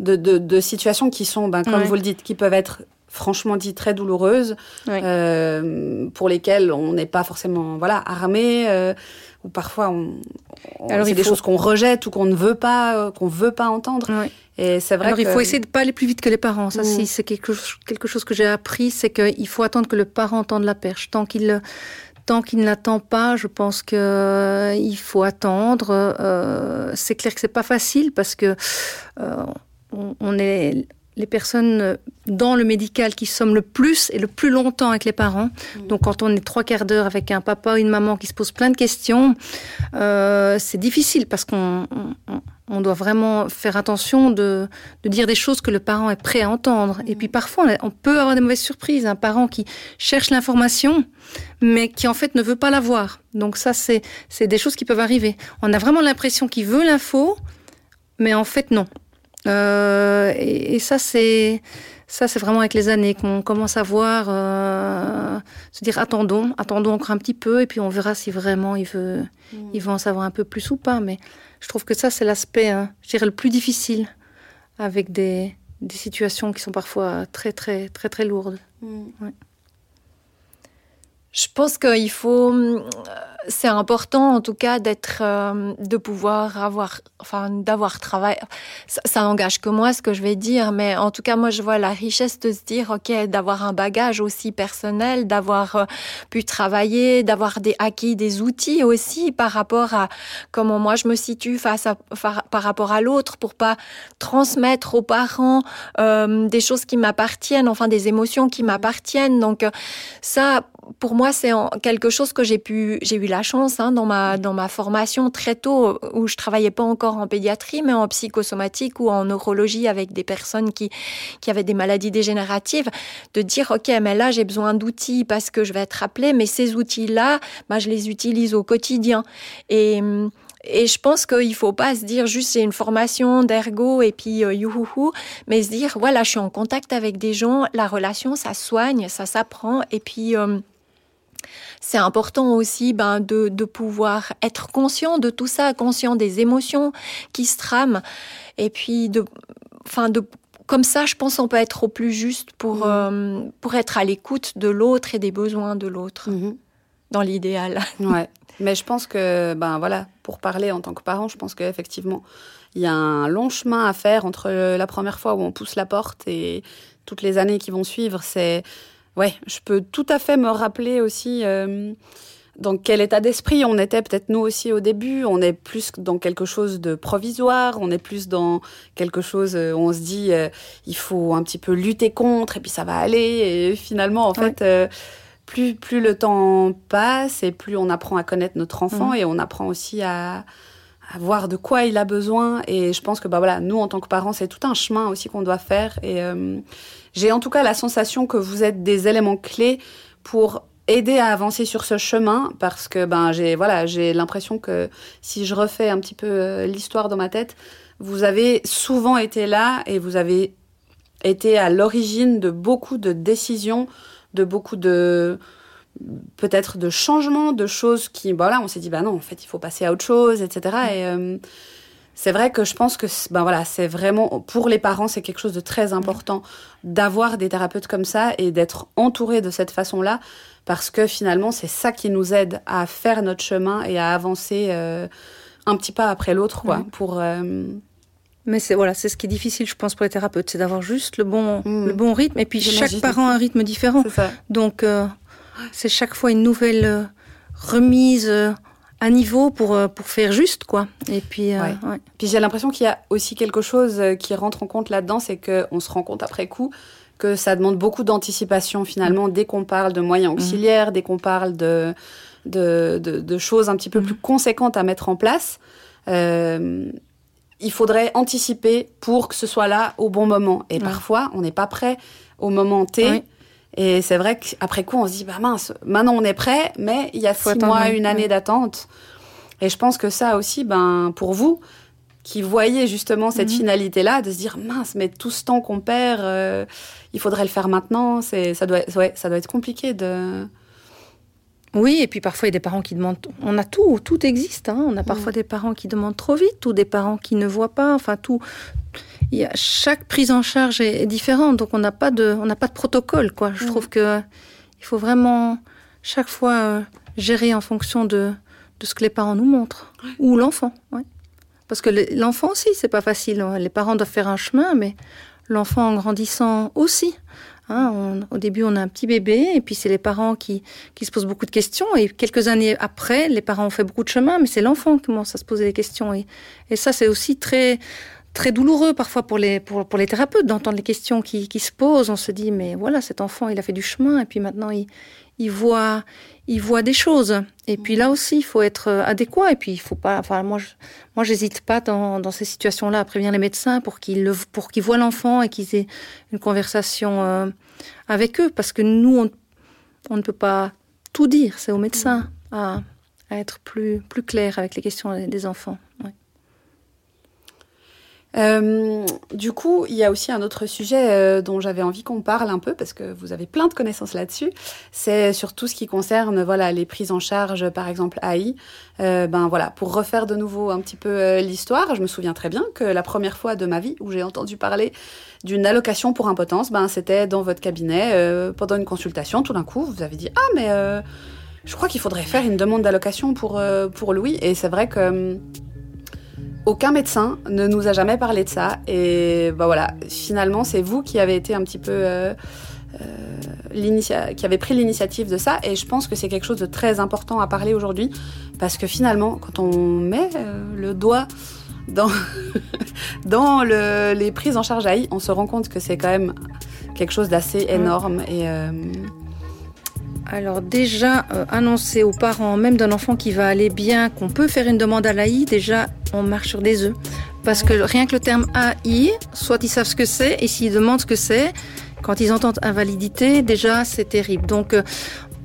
[SPEAKER 1] de, de, de situations qui sont, ben, comme vous le dites, qui peuvent être franchement dit très douloureuses, euh, pour lesquelles on n'est pas forcément voilà armé, euh, ou parfois on, Alors, c'est des choses qu'on rejette ou qu'on ne veut pas, euh, qu'on veut pas entendre.
[SPEAKER 2] Et c'est vrai. Alors il faut essayer de pas aller plus vite que les parents. Ça, si mm. c'est quelque, quelque chose que j'ai appris, c'est qu'il faut attendre que le parent entende la perche. Tant qu'il tant qu'il ne l'attend pas, je pense que euh, il faut attendre. Euh, c'est clair que c'est pas facile parce que euh, on, on est les personnes dans le médical qui sommes le plus et le plus longtemps avec les parents. Mm. Donc quand on est trois quarts d'heure avec un papa ou une maman qui se pose plein de questions, euh, c'est difficile parce qu'on on, doit vraiment faire attention de, de, dire des choses que le parent est prêt à entendre. Et puis parfois, on peut avoir des mauvaises surprises. Un parent qui cherche l'information, mais qui en fait ne veut pas l'avoir. Donc ça, c'est des choses qui peuvent arriver. On a vraiment l'impression qu'il veut l'info, mais en fait non. Euh, et, ça, c'est ça, c'est vraiment avec les années qu'on commence à voir, euh, se dire attendons, attendons encore un petit peu, et puis on verra si vraiment il veut, il veut en savoir un peu plus ou pas. Mais je trouve que ça, c'est l'aspect, hein, je dirais, le plus difficile avec des, des situations qui sont parfois très, très, très, très lourdes. Mm. Ouais.
[SPEAKER 3] Je pense qu'il faut, euh, c'est important en tout cas d'être, euh, de pouvoir avoir, enfin d'avoir travaillé. Ça, ça n'engage que moi ce que je vais dire, mais en tout cas moi je vois la richesse de se dire ok, d'avoir un bagage aussi personnel, d'avoir euh, pu travailler, d'avoir des acquis des outils aussi par rapport à comment moi je me situe face à par, rapport à l'autre pour pas transmettre aux parents des choses qui m'appartiennent, enfin des émotions qui m'appartiennent. Donc ça pour moi, c'est quelque chose que j'ai pu, j'ai eu la chance hein, dans ma dans ma formation très tôt où je travaillais pas encore en pédiatrie, mais en psychosomatique ou en neurologie avec des personnes qui qui avaient des maladies dégénératives, de dire ok, mais là j'ai besoin d'outils parce que je vais être appelée, mais ces outils-là, bah, je les utilise au quotidien. Et et je pense qu'il faut pas se dire juste j'ai une formation d'ergo et puis euh, youhouhou, mais se dire voilà, je suis en contact avec des gens, la relation ça soigne, ça s'apprend et puis euh, c'est important aussi ben, de, de, pouvoir être conscient de tout ça, conscient des émotions qui se trament. Et puis, de, enfin, de, comme ça, je pense qu'on peut être au plus juste pour, mmh. euh, pour être à l'écoute de l'autre et des besoins de l'autre, mmh. dans l'idéal.
[SPEAKER 1] Ouais. Mais je pense que, ben voilà, pour parler en tant que parent, je pense qu'effectivement, il y a un long chemin à faire entre la première fois où on pousse la porte et toutes les années qui vont suivre. C'est ouais, je peux tout à fait me rappeler aussi euh, dans quel état d'esprit on était peut-être nous aussi au début. On est plus dans quelque chose de provisoire, on est plus dans quelque chose euh, où on se dit euh, il faut un petit peu lutter contre et puis ça va aller. Et finalement, en fait, plus, plus le temps passe et plus on apprend à connaître notre enfant mmh. et on apprend aussi à, à voir de quoi il a besoin. Et je pense que bah voilà, nous en tant que parents, c'est tout un chemin aussi qu'on doit faire. Et j'ai en tout cas la sensation que vous êtes des éléments clés pour aider à avancer sur ce chemin parce que ben j'ai voilà j'ai l'impression que si je refais un petit peu euh, l'histoire dans ma tête vous avez souvent été là et vous avez été à l'origine de beaucoup de décisions de beaucoup de peut-être de changements de choses qui voilà on s'est dit bah non en fait il faut passer à autre chose etc et c'est vrai que je pense que ben voilà, c'est vraiment pour les parents, c'est quelque chose de très important d'avoir des thérapeutes comme ça et d'être entouré de cette façon-là parce que finalement, c'est ça qui nous aide à faire notre chemin et à avancer euh, un petit pas après l'autre quoi pour euh,
[SPEAKER 2] mais c'est voilà, c'est ce qui est difficile, je pense, pour les thérapeutes, c'est d'avoir juste le bon, mm. le bon rythme. Et puis chaque parent a un rythme différent. Donc euh, c'est chaque fois une nouvelle remise à niveau pour, euh, pour faire juste, quoi. Et puis, euh,
[SPEAKER 1] puis j'ai l'impression qu'il y a aussi quelque chose euh, qui rentre en compte là-dedans, c'est qu'on se rend compte après coup que ça demande beaucoup d'anticipation finalement dès qu'on parle de moyens mmh. auxiliaires, dès qu'on parle de, de, de, choses un petit peu mmh. plus conséquentes à mettre en place. il faudrait anticiper pour que ce soit là au bon moment. Et parfois, on n'est pas prêt au moment T. Et c'est vrai qu'après coup, on se dit, bah mince, maintenant on est prêt, mais il y a six mois, une année d'attente. Et je pense que ça aussi, ben, pour vous, qui voyez justement cette mhm. finalité-là, de se dire, mince, mais tout ce temps qu'on perd, euh, il faudrait le faire maintenant, c'est, ça, doit, ouais, ça doit être compliqué de...
[SPEAKER 2] Oui, et puis parfois il y a des parents qui demandent. On a tout, tout existe. Hein. On a parfois des parents qui demandent trop vite, ou des parents qui ne voient pas. Enfin, tout, il y a, chaque prise en charge est, différente, donc on n'a pas de, on n'a pas de protocole, quoi. Je mm. trouve que il faut vraiment chaque fois euh, gérer en fonction de, de ce que les parents nous montrent ou l'enfant, Parce que l'enfant aussi, c'est pas facile. Hein. Les parents doivent faire un chemin, mais l'enfant en grandissant aussi. Hein, au début, on a un petit bébé, et puis c'est les parents qui, qui se posent beaucoup de questions. Et quelques années après, les parents ont fait beaucoup de chemin, mais c'est l'enfant qui commence à se poser des questions. Et, et ça, c'est aussi très, très douloureux parfois pour les, pour, pour les thérapeutes d'entendre les questions qui, qui, se posent. On se dit, mais voilà, cet enfant, il a fait du chemin et puis maintenant, il, il, voit, il voit des choses. Et puis là aussi, il faut être euh, adéquat. Et puis, il faut pas. Enfin, moi, je, moi, pas dans, dans ces situations-là à prévenir les médecins pour qu'ils qu'ils voient l'enfant et qu'ils aient une conversation euh, avec eux, parce que nous, on, on ne peut pas tout dire. C'est aux médecins à, à, être plus plus clair avec les questions des enfants.
[SPEAKER 1] Euh, du coup, il y a aussi un autre sujet euh, dont j'avais envie qu'on parle un peu parce que vous avez plein de connaissances là-dessus. C'est sur tout ce qui concerne voilà les prises en charge, par exemple AI. Euh, ben voilà, pour refaire de nouveau un petit peu euh, l'histoire, je me souviens très bien que la première fois de ma vie où j'ai entendu parler d'une allocation pour impotence, ben c'était dans votre cabinet euh, pendant une consultation. Tout d'un coup, vous avez dit ah mais je crois qu'il faudrait faire une demande d'allocation pour pour Louis. Et c'est vrai que hum, aucun médecin ne nous a jamais parlé de ça. Et bah voilà, finalement, c'est vous qui avez été un petit peu euh, euh, qui avez pris l'initiative de ça. Et je pense que c'est quelque chose de très important à parler aujourd'hui, parce que finalement, quand on met euh, le doigt dans dans le, les prises en charge AI, on se rend compte que c'est quand même quelque chose d'assez énorme et
[SPEAKER 2] alors déjà, euh, annoncer aux parents, même d'un enfant qui va aller bien, qu'on peut faire une demande à l'AI, déjà, on marche sur des œufs. Parce que rien que le terme AI, soit ils savent ce que c'est, et s'ils demandent ce que c'est, quand ils entendent invalidité, déjà, c'est terrible. Donc, euh,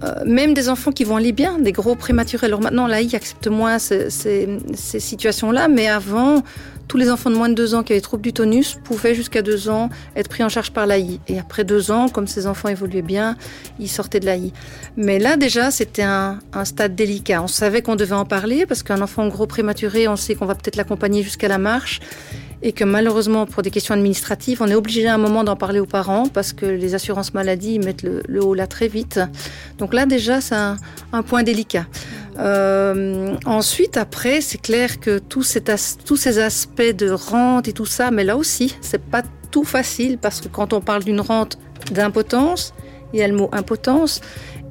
[SPEAKER 2] euh, même des enfants qui vont aller bien, des gros prématurés. Alors maintenant, l'AI accepte moins ces, ces situations-là, mais avant, tous les enfants de moins de deux ans qui avaient trouble du tonus pouvaient jusqu'à deux ans être pris en charge par l'AI. Et après deux ans, comme ces enfants évoluaient bien, ils sortaient de l'AI. Mais là, déjà, c'était un, un, stade délicat. On savait qu'on devait en parler parce qu'un enfant gros prématuré, on sait qu'on va peut-être l'accompagner jusqu'à la marche et que malheureusement, pour des questions administratives, on est obligé à un moment d'en parler aux parents parce que les assurances maladie mettent le, haut là très vite. Donc là, déjà, c'est un, point délicat. Euh, ensuite, après, c'est clair que tous ces aspects de rente et tout ça, mais là aussi, c'est pas tout facile parce que quand on parle d'une rente d'impotence, il y a le mot impotence.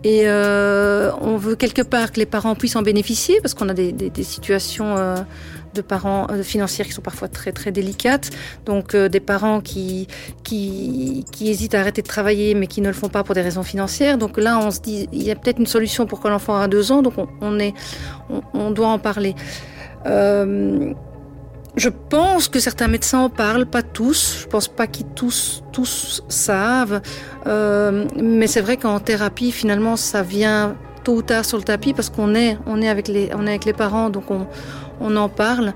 [SPEAKER 2] Et euh, on veut quelque part que les parents puissent en bénéficier parce qu'on a des, des, des situations euh, de parents euh, financières qui sont parfois très très délicates. Donc euh, des parents qui, qui, qui hésitent à arrêter de travailler mais qui ne le font pas pour des raisons financières. Donc là, on se dit, il y a peut-être une solution pour que l'enfant a deux ans, donc on, est, on, doit en parler. Euh, je pense que certains médecins en parlent, pas tous. Je pense pas qu'ils tous, tous savent. Euh, mais c'est vrai qu'en thérapie, finalement, ça vient tôt ou tard sur le tapis parce qu'on est, on est avec les, on est avec les parents, donc on, on en parle.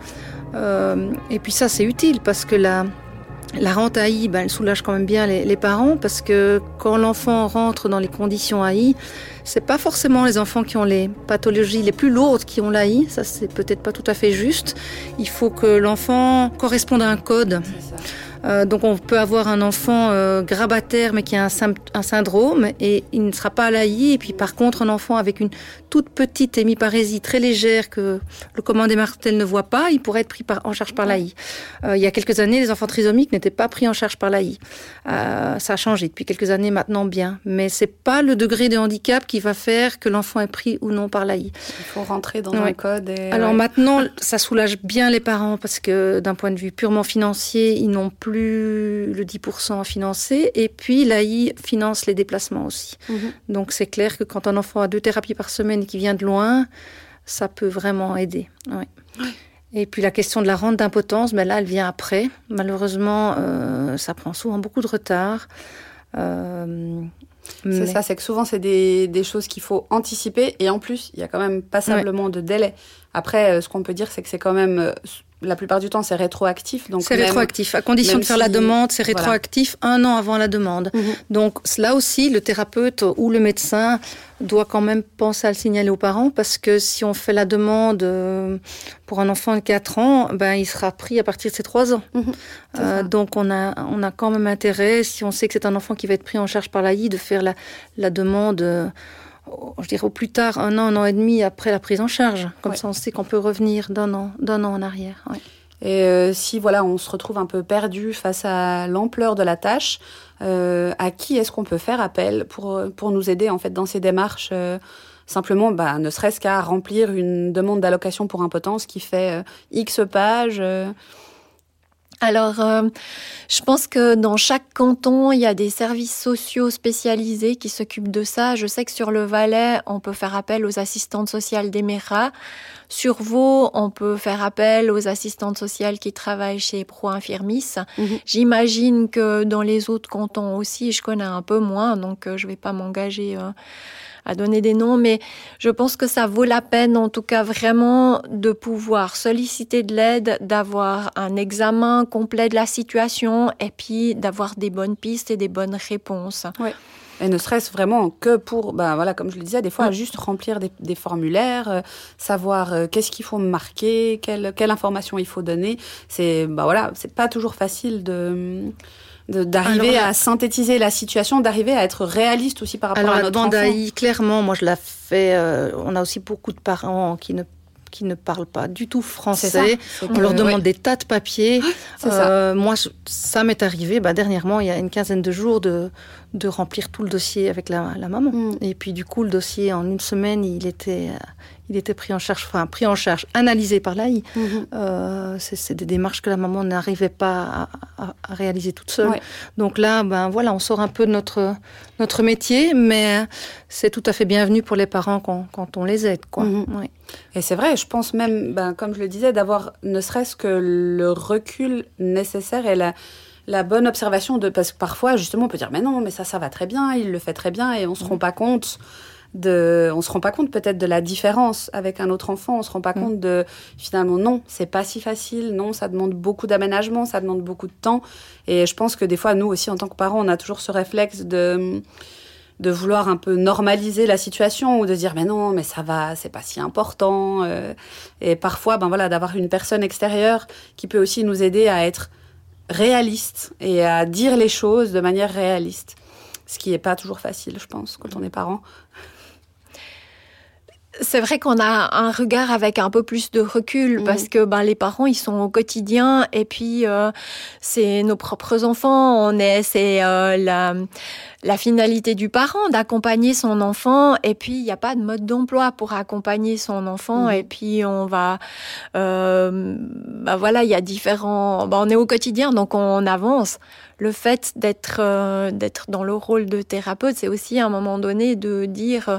[SPEAKER 2] Euh, et puis ça, c'est utile parce que la, rente AI, ben, elle soulage quand même bien les, les parents parce que quand l'enfant rentre dans les conditions AI, c'est pas forcément les enfants qui ont les pathologies les plus lourdes qui ont l'AI. Ça, c'est peut-être pas tout à fait juste. Il faut que l'enfant corresponde à un code. Euh, donc on peut avoir un enfant euh, grabataire mais qui a un, un, syndrome et il ne sera pas à l'AI. Et puis par contre un enfant avec une toute petite hémiparésie très légère que le commandé Martel ne voit pas, il pourrait être pris par, en charge par l'AI. Euh, il y a quelques années, les enfants trisomiques n'étaient pas pris en charge par l'AI. Ça a changé depuis quelques années maintenant bien, mais c'est pas le degré de handicap qui va faire que l'enfant est pris ou non par l'AI.
[SPEAKER 1] Il faut rentrer dans un code. Et...
[SPEAKER 2] Alors maintenant, ça soulage bien les parents parce que d'un point de vue purement financier, ils n'ont plus le 10% à financer et puis l'AI finance les déplacements aussi. Mhm. Donc c'est clair que quand un enfant a deux thérapies par semaine qui vient de loin, ça peut vraiment aider. Et puis la question de la rente d'impotence, ben là, elle vient après. Malheureusement, euh, ça prend souvent beaucoup de retard.
[SPEAKER 1] Euh, c'est ça, c'est que souvent c'est des, des, choses qu'il faut anticiper et en plus il y a quand même passablement de délai. Après, euh, ce qu'on peut dire, c'est que c'est quand même la plupart du temps, c'est rétroactif.
[SPEAKER 2] Donc c'est rétroactif. À condition de faire la demande, c'est rétroactif un an avant la demande. Mhm. Donc là aussi, le thérapeute ou le médecin doit quand même penser à le signaler aux parents parce que si on fait la demande euh, pour un enfant de 4 ans, ben, il sera pris à partir de ses 3 ans. Mhm. Euh, donc on a, on a quand même intérêt, si on sait que c'est un enfant qui va être pris en charge par l'AI, de faire la, la demande. Euh, je dirais au plus tard, un an, un an et demi après la prise en charge. Comme ça, on sait qu'on peut revenir d'un an, d'un an en arrière.
[SPEAKER 1] Et euh, si voilà, on se retrouve un peu perdu face à l'ampleur de la tâche, euh, à qui est-ce qu'on peut faire appel pour pour nous aider en fait dans ces démarches euh, Simplement, bah, ne serait-ce qu'à remplir une demande d'allocation pour impotence qui fait X pages.
[SPEAKER 3] Alors, euh, je pense que dans chaque canton, il y a des services sociaux spécialisés qui s'occupent de ça. Je sais que sur le Valais, on peut faire appel aux assistantes sociales d'Emera. Sur Vaud, on peut faire appel aux assistantes sociales qui travaillent chez Pro Infirmis. Mhm. J'imagine que dans les autres cantons aussi, je connais un peu moins, donc euh, je vais pas m'engager. Euh, à donner des noms, mais je pense que ça vaut la peine, en tout cas vraiment, de pouvoir solliciter de l'aide, d'avoir un examen complet de la situation et puis d'avoir des bonnes pistes et des bonnes réponses.
[SPEAKER 1] Ouais. Et ne serait-ce vraiment que pour, ben voilà, comme je le disais, des fois, juste remplir des, formulaires, euh, savoir euh, qu'est-ce qu'il faut marquer, quelle, quelle information il faut donner. C'est, ben voilà, c'est pas toujours facile de d'arriver à synthétiser la situation, d'arriver à être réaliste aussi par rapport à notre enfant.
[SPEAKER 2] clairement, moi je la fais. Euh, on a aussi beaucoup de parents qui ne qui ne parlent pas du tout français. On leur demande des tas de papiers. Euh, moi, ça m'est arrivé bah, dernièrement, il y a une quinzaine de jours, de, de remplir tout le dossier avec la, la maman. Mm. Et puis du coup, le dossier, en une semaine, il était, il était pris en charge, enfin pris en charge, analysé par l'AI. Mhm. Euh, c'est des démarches que la maman n'arrivait pas à, réaliser toute seule. Donc là, ben voilà, on sort un peu de notre notre métier, mais c'est tout à fait bienvenu pour les parents quand, quand on les aide, quoi. Mhm.
[SPEAKER 1] Et c'est vrai, je pense même, ben, comme je le disais, d'avoir ne serait-ce que le recul nécessaire et la la bonne observation de parce que parfois justement on peut dire mais non mais ça ça va très bien il le fait très bien et on se rend pas compte de, on se rend pas compte peut-être de la différence avec un autre enfant, on se rend pas mm. compte de finalement non, c'est pas si facile, non, ça demande beaucoup d'aménagement, ça demande beaucoup de temps. Et je pense que des fois, nous aussi en tant que parents, on a toujours ce réflexe de de vouloir un peu normaliser la situation ou de dire mais non mais ça va c'est pas si important euh. et parfois ben voilà d'avoir une personne extérieure qui peut aussi nous aider à être réaliste et à dire les choses de manière réaliste ce qui est pas toujours facile je pense quand on est parent
[SPEAKER 3] c'est vrai qu'on a un regard avec un peu plus de recul mm. parce que ben les parents ils sont au quotidien et puis euh, c'est nos propres enfants on est c'est euh, la la finalité du parent d'accompagner son enfant et puis il n'y a pas de mode d'emploi pour accompagner son enfant mm. et puis on va euh, ben voilà il y a différents ben on est au quotidien donc on avance le fait d'être euh, d'être dans le rôle de thérapeute, c'est aussi à un moment donné de dire euh,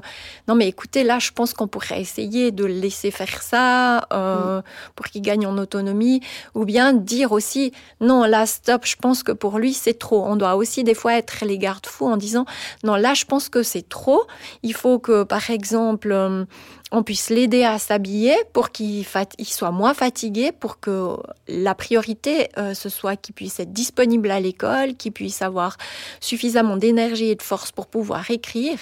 [SPEAKER 3] non mais écoutez là, je pense qu'on pourrait essayer de le laisser faire ça euh, mm. pour qu'il gagne en autonomie, ou bien dire aussi non là stop, je pense que pour lui c'est trop. On doit aussi des fois être les garde-fous en disant non là je pense que c'est trop. Il faut que par exemple on puisse l'aider à s'habiller pour qu'il soit moins fatigué, pour que la priorité euh, ce soit qu'il puisse être disponible à l'école, qu'il puisse avoir suffisamment d'énergie et de force pour pouvoir écrire.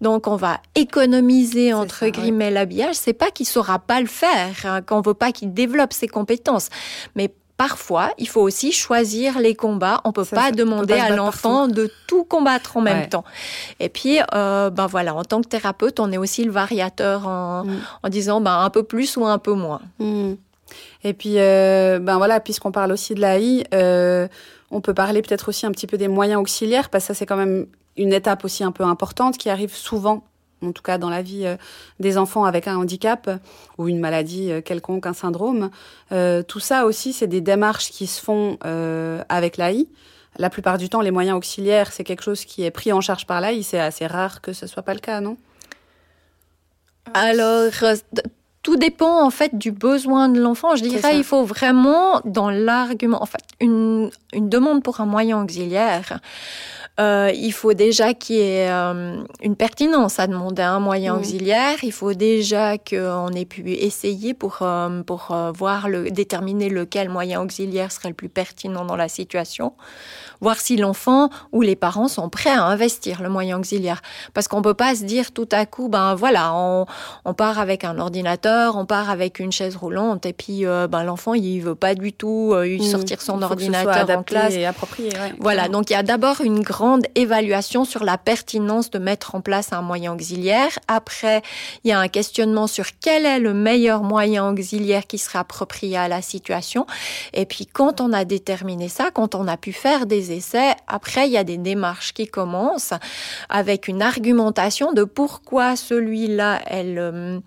[SPEAKER 3] Donc on va économiser entre guillemets l'habillage. C'est pas qu'il saura pas le faire, hein, qu'on veut pas qu'il développe ses compétences, mais parfois, il faut aussi choisir les combats. On peut pas demander à l'enfant de tout combattre en même temps. Et puis, euh, ben voilà, en tant que thérapeute, on est aussi le variateur en, mm. en disant ben, un peu plus ou un peu moins.
[SPEAKER 1] Mm. Et puis, euh, ben voilà, puisqu'on parle aussi de l'AI, euh, on peut parler peut-être aussi un petit peu des moyens auxiliaires, parce que ça, c'est quand même une étape aussi un peu importante qui arrive souvent en tout cas dans la vie euh, des enfants avec un handicap ou une maladie euh, quelconque, un syndrome. Euh, tout ça aussi, c'est des démarches qui se font avec l'AI. La plupart du temps, les moyens auxiliaires, c'est quelque chose qui est pris en charge par l'AI. C'est assez rare que ce soit pas le cas, non?
[SPEAKER 3] Alors, tout dépend en fait du besoin de l'enfant. Je dirais, il faut vraiment dans l'argument, en fait, une, une demande pour un moyen auxiliaire euh, il faut déjà qu'il y ait euh, une pertinence à demander un moyen auxiliaire. Il faut déjà qu'on ait pu essayer pour, euh, pour voir, le, déterminer lequel moyen auxiliaire serait le plus pertinent dans la situation voir si l'enfant ou les parents sont prêts à investir le moyen auxiliaire. Parce qu'on peut pas se dire tout à coup, ben voilà, on, on part avec un ordinateur, on part avec une chaise roulante, et puis ben l'enfant il veut pas du tout mmh. sortir son ordinateur en classe.
[SPEAKER 1] Et approprié,
[SPEAKER 3] Voilà, donc il y a d'abord une grande évaluation sur la pertinence de mettre en place un moyen auxiliaire. Après, il y a un questionnement sur quel est le meilleur moyen auxiliaire qui sera approprié à la situation. Et puis quand on a déterminé ça, quand on a pu faire des essais. Après, il y a des démarches qui commencent avec une argumentation de pourquoi celui-là euh,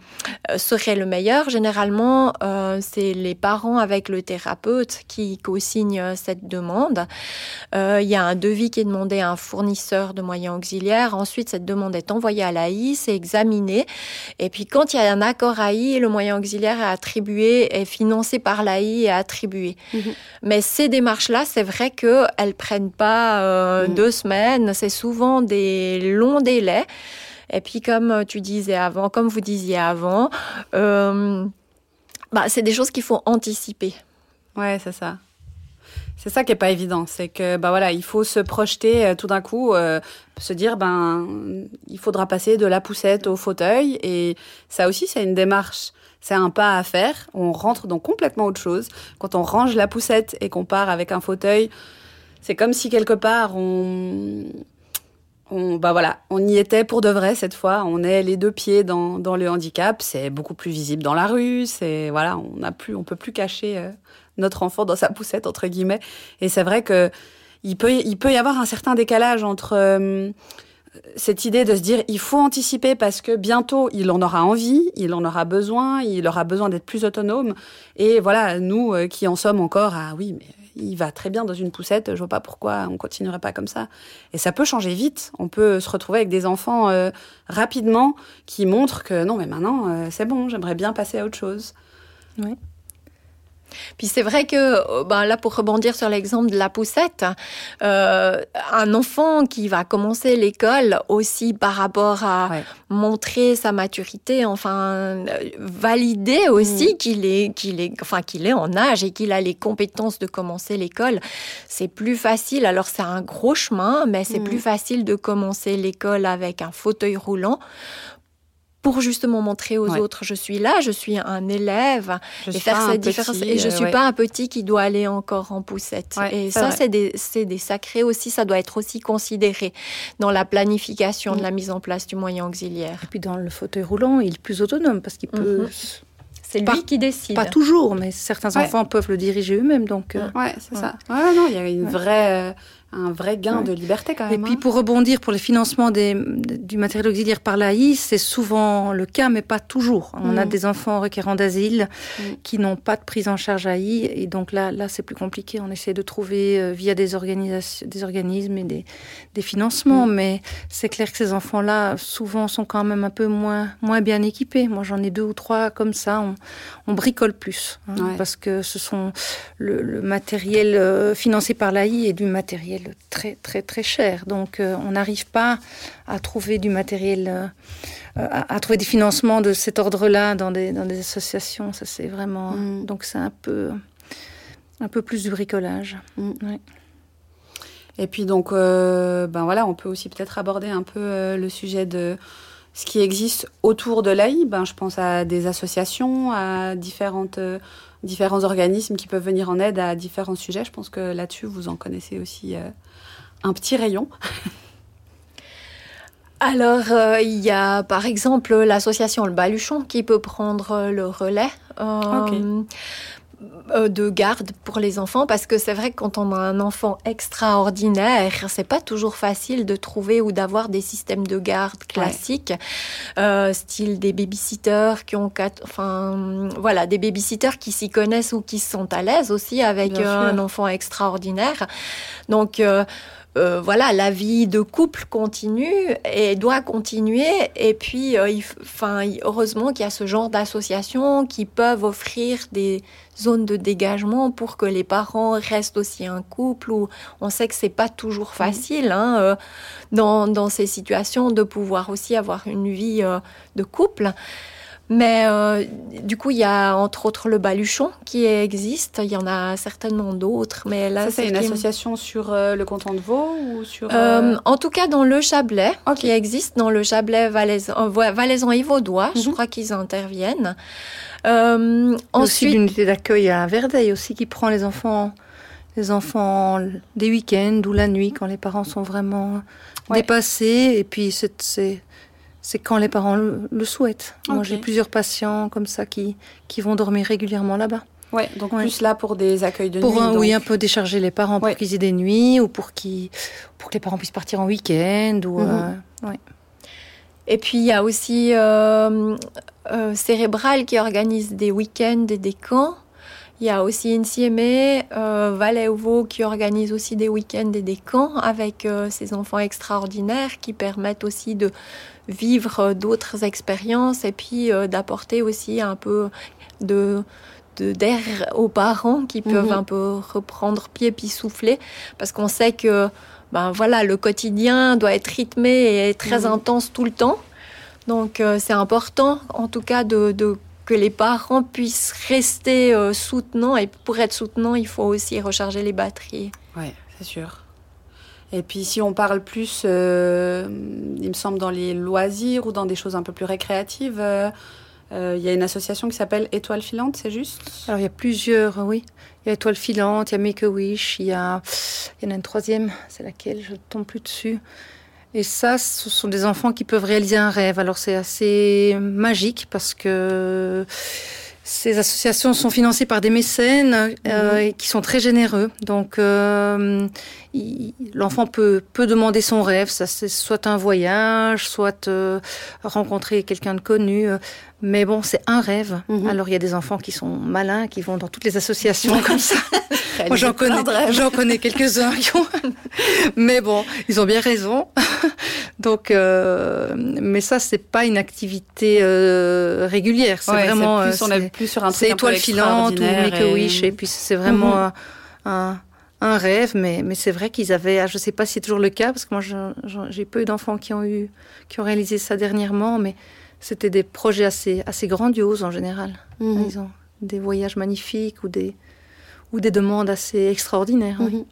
[SPEAKER 3] serait le meilleur. Généralement, euh, c'est les parents avec le thérapeute qui co-signent cette demande. Euh, il y a un devis qui est demandé à un fournisseur de moyens auxiliaires. Ensuite, cette demande est envoyée à l'AI, c'est examiné. Et puis, quand il y a un accord AI, le moyen auxiliaire est attribué, est financé par l'AI et attribué. Mhm. Mais ces démarches-là, c'est vrai qu'elles prennent pas euh, mm. deux semaines, c'est souvent des longs délais. Et puis comme tu disais avant, comme vous disiez avant, euh, bah, c'est des choses qu'il faut anticiper.
[SPEAKER 1] Ouais, c'est ça. C'est ça qui est pas évident, c'est que bah voilà, il faut se projeter euh, tout d'un coup, se dire ben il faudra passer de la poussette au fauteuil et ça aussi c'est une démarche, c'est un pas à faire. On rentre dans complètement autre chose. Quand on range la poussette et qu'on part avec un fauteuil, c'est comme si quelque part on, on, bah voilà, on y était pour de vrai cette fois. On est les deux pieds dans, dans le handicap. C'est beaucoup plus visible dans la rue. C'est voilà, on n'a plus, on peut plus cacher euh, notre enfant dans sa poussette entre guillemets. Et c'est vrai que il peut, il peut y avoir un certain décalage entre euh, cette idée de se dire il faut anticiper parce que bientôt il en aura envie, il en aura besoin, il aura besoin d'être plus autonome. Et voilà, nous euh, qui en sommes encore à oui, mais il va très bien dans une poussette, je vois pas pourquoi on continuerait pas comme ça. Et ça peut changer vite. On peut se retrouver avec des enfants euh, rapidement qui montrent que non, mais maintenant c'est bon, j'aimerais bien passer à autre chose.
[SPEAKER 3] Oui. Puis c'est vrai que, ben là, pour rebondir sur l'exemple de la poussette, euh, un enfant qui va commencer l'école aussi par rapport à montrer sa maturité, enfin euh, valider aussi mm. qu'il est, qu'il est, enfin qu'il est en âge et qu'il a les compétences de commencer l'école, c'est plus facile. Alors c'est un gros chemin, mais c'est mm. plus facile de commencer l'école avec un fauteuil roulant pour justement montrer aux autres je suis là, je suis un élève et faire cette différence. et je euh, suis pas un petit qui doit aller encore en poussette. et ça, c'est des, des, sacrés aussi. Ça doit être aussi considéré dans la planification de mm. la mise en place du moyen auxiliaire.
[SPEAKER 2] Et puis dans le fauteuil roulant, il est plus autonome parce qu'il peut. Mm-hmm.
[SPEAKER 3] C'est lui qui décide.
[SPEAKER 2] Pas toujours, mais certains enfants peuvent le diriger eux-mêmes. Donc,
[SPEAKER 1] euh, ouais, c'est ça. Ouais, non, il y a une vraie. Euh, un vrai gain de liberté quand même.
[SPEAKER 2] Et puis hein. pour rebondir pour les financements des, du matériel auxiliaire par l'AI, c'est souvent le cas, mais pas toujours. On a mm. des enfants requérants d'asile mm. qui n'ont pas de prise en charge AI, et donc là, là c'est plus compliqué. On essaie de trouver euh, via des, organisations, des organismes et des, des financements, mm. mais c'est clair que ces enfants-là, souvent, sont quand même un peu moins, moins bien équipés. Moi, j'en ai deux ou trois comme ça. On, on bricole plus, hein, parce que ce sont le, le matériel euh, financé par l'AI et du matériel très très très cher. Donc euh, on n'arrive pas à trouver du matériel, euh, à, trouver des financements de cet ordre-là dans des, dans des associations. Ça c'est vraiment mm. donc c'est un peu un peu plus du bricolage. Mm.
[SPEAKER 1] Et puis donc euh, ben voilà, on peut aussi peut-être aborder un peu le sujet de ce qui existe autour de l'AI. Ben je pense à des associations, à différentes différents organismes qui peuvent venir en aide à différents sujets. Je pense que là-dessus, vous en connaissez aussi un petit rayon.
[SPEAKER 3] Alors, euh, il y a par exemple l'association Le Baluchon qui peut prendre le relais. Euh, euh, de garde pour les enfants parce que c'est vrai que quand on a un enfant extraordinaire, c'est pas toujours facile de trouver ou d'avoir des systèmes de garde classiques, style des babysitters qui ont quatre, enfin voilà, des babysitters qui s'y connaissent ou qui sont à l'aise aussi avec un enfant extraordinaire. Donc euh, voilà, la vie de couple continue et doit continuer. Et puis, euh, enfin, heureusement qu'il y a ce genre d'associations qui peuvent offrir des zones de dégagement pour que les parents restent aussi un couple. Où on sait que c'est pas toujours facile hein, euh, dans, dans, ces situations de pouvoir aussi avoir une vie de couple. Mais euh, du coup, il y a entre autres le Baluchon qui existe. Il y en a certainement d'autres. Mais là,
[SPEAKER 1] c'est une association sur euh, le canton de Vaud ou sur
[SPEAKER 3] euh, En tout cas, dans le Chablais, qui existe dans le Chablais valaisan, valaisan et vaudois. Je mhm. crois qu'ils interviennent.
[SPEAKER 2] Euh, aussi l'unité d'accueil à Verdeil aussi qui prend les enfants, les enfants des week-ends ou la nuit quand les parents sont vraiment dépassés. Et puis c'est c'est quand les parents le, souhaitent. Moi, j'ai plusieurs patients comme ça qui, qui vont dormir régulièrement là-bas.
[SPEAKER 1] Ouais, donc plus là pour des accueils de
[SPEAKER 2] pour
[SPEAKER 1] nuit.
[SPEAKER 2] Oui, un peu décharger les parents pour qu'ils aient des nuits ou pour, pour que les parents puissent partir en week-end. Ou, mhm. euh,
[SPEAKER 3] Et puis il y a aussi euh, euh, Cérébral qui organise des week-ends et des camps. Il y a aussi NCMA, euh, Vaud qui organise aussi des week-ends et des camps avec ces enfants extraordinaires qui permettent aussi de vivre d'autres expériences et puis euh, d'apporter aussi un peu de d'air aux parents qui peuvent mhm. un peu reprendre pied puis souffler parce qu'on sait que ben voilà le quotidien doit être rythmé et très mhm. intense tout le temps donc euh, c'est important en tout cas de, de que les parents puissent rester euh, soutenants. Et pour être soutenant, il faut aussi recharger les batteries.
[SPEAKER 1] Oui, c'est sûr. Et puis si on parle plus, euh, il me semble, dans les loisirs ou dans des choses un peu plus récréatives, euh, il y a une association qui s'appelle Étoile Filante, c'est juste?
[SPEAKER 2] Alors il y a plusieurs, oui. Il y a Étoile Filante, il y a Make a Wish, il y, a... il y en a une troisième, c'est laquelle? Je ne tombe plus dessus. Et ça, ce sont des enfants qui peuvent réaliser un rêve. Alors c'est assez magique parce que ces associations sont financées par des mécènes euh, mhm. qui sont très généreux. Donc euh, l'enfant peut, peut demander son rêve. Ça c'est soit un voyage, soit euh, rencontrer quelqu'un de connu. Mais bon, c'est un rêve. Mhm. Alors il y a des enfants qui sont malins, qui vont dans toutes les associations comme ça. Moi, j'en connais, j'en connais quelques-uns. mais bon, ils ont bien raison. Donc, euh, mais ça, c'est pas une activité euh, régulière. C'est vraiment.
[SPEAKER 1] Plus, on est plus sur un
[SPEAKER 2] C'est étoile filante ou Make a Wish, et puis c'est vraiment mhm. un, un, rêve. Mais, mais c'est vrai qu'ils avaient. Ah, je sais pas si c'est toujours le cas parce que moi, j'ai peu d'enfants qui ont eu, qui ont réalisé ça dernièrement, mais c'était des projets assez, assez grandioses en général. Mhm. Ils ont des voyages magnifiques ou des ou des demandes assez extraordinaires. Mhm.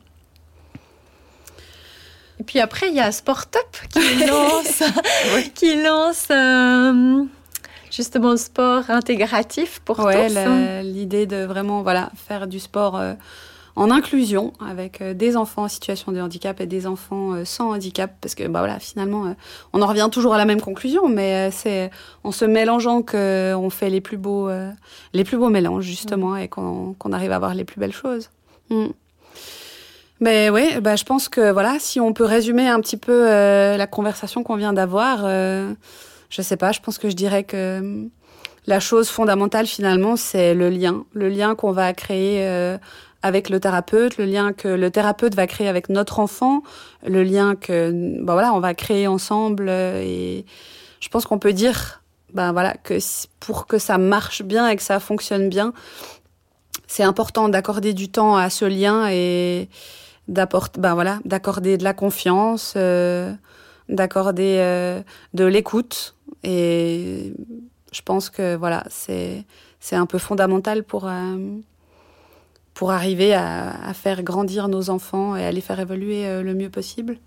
[SPEAKER 3] Et puis après, il y a Sport Up qui lance, qui lance euh, justement le sport intégratif pour tous.
[SPEAKER 1] L'idée de vraiment voilà, faire du sport euh, en inclusion avec euh, des enfants en situation de handicap et des enfants euh, sans handicap parce que bah voilà finalement euh, on en revient toujours à la même conclusion mais c'est en se mélangeant que on fait les plus beaux les plus beaux mélanges justement et qu'on arrive à voir les plus belles choses. Mm. Mais oui, bah, je pense que voilà, si on peut résumer un petit peu la conversation qu'on vient d'avoir, je sais pas, je pense que je dirais que la chose fondamentale finalement, c'est le lien, le lien qu'on va créer avec le thérapeute, le lien que le thérapeute va créer avec notre enfant, le lien que ben voilà, on va créer ensemble euh, et je pense qu'on peut dire ben voilà que pour que ça marche bien et que ça fonctionne bien, c'est important d'accorder du temps à ce lien et d'apporter ben voilà, d'accorder de la confiance, euh, d'accorder euh, de l'écoute. Et je pense que voilà, c'est c'est un peu fondamental pour pour arriver à, faire grandir nos enfants et à les faire évoluer euh, le mieux possible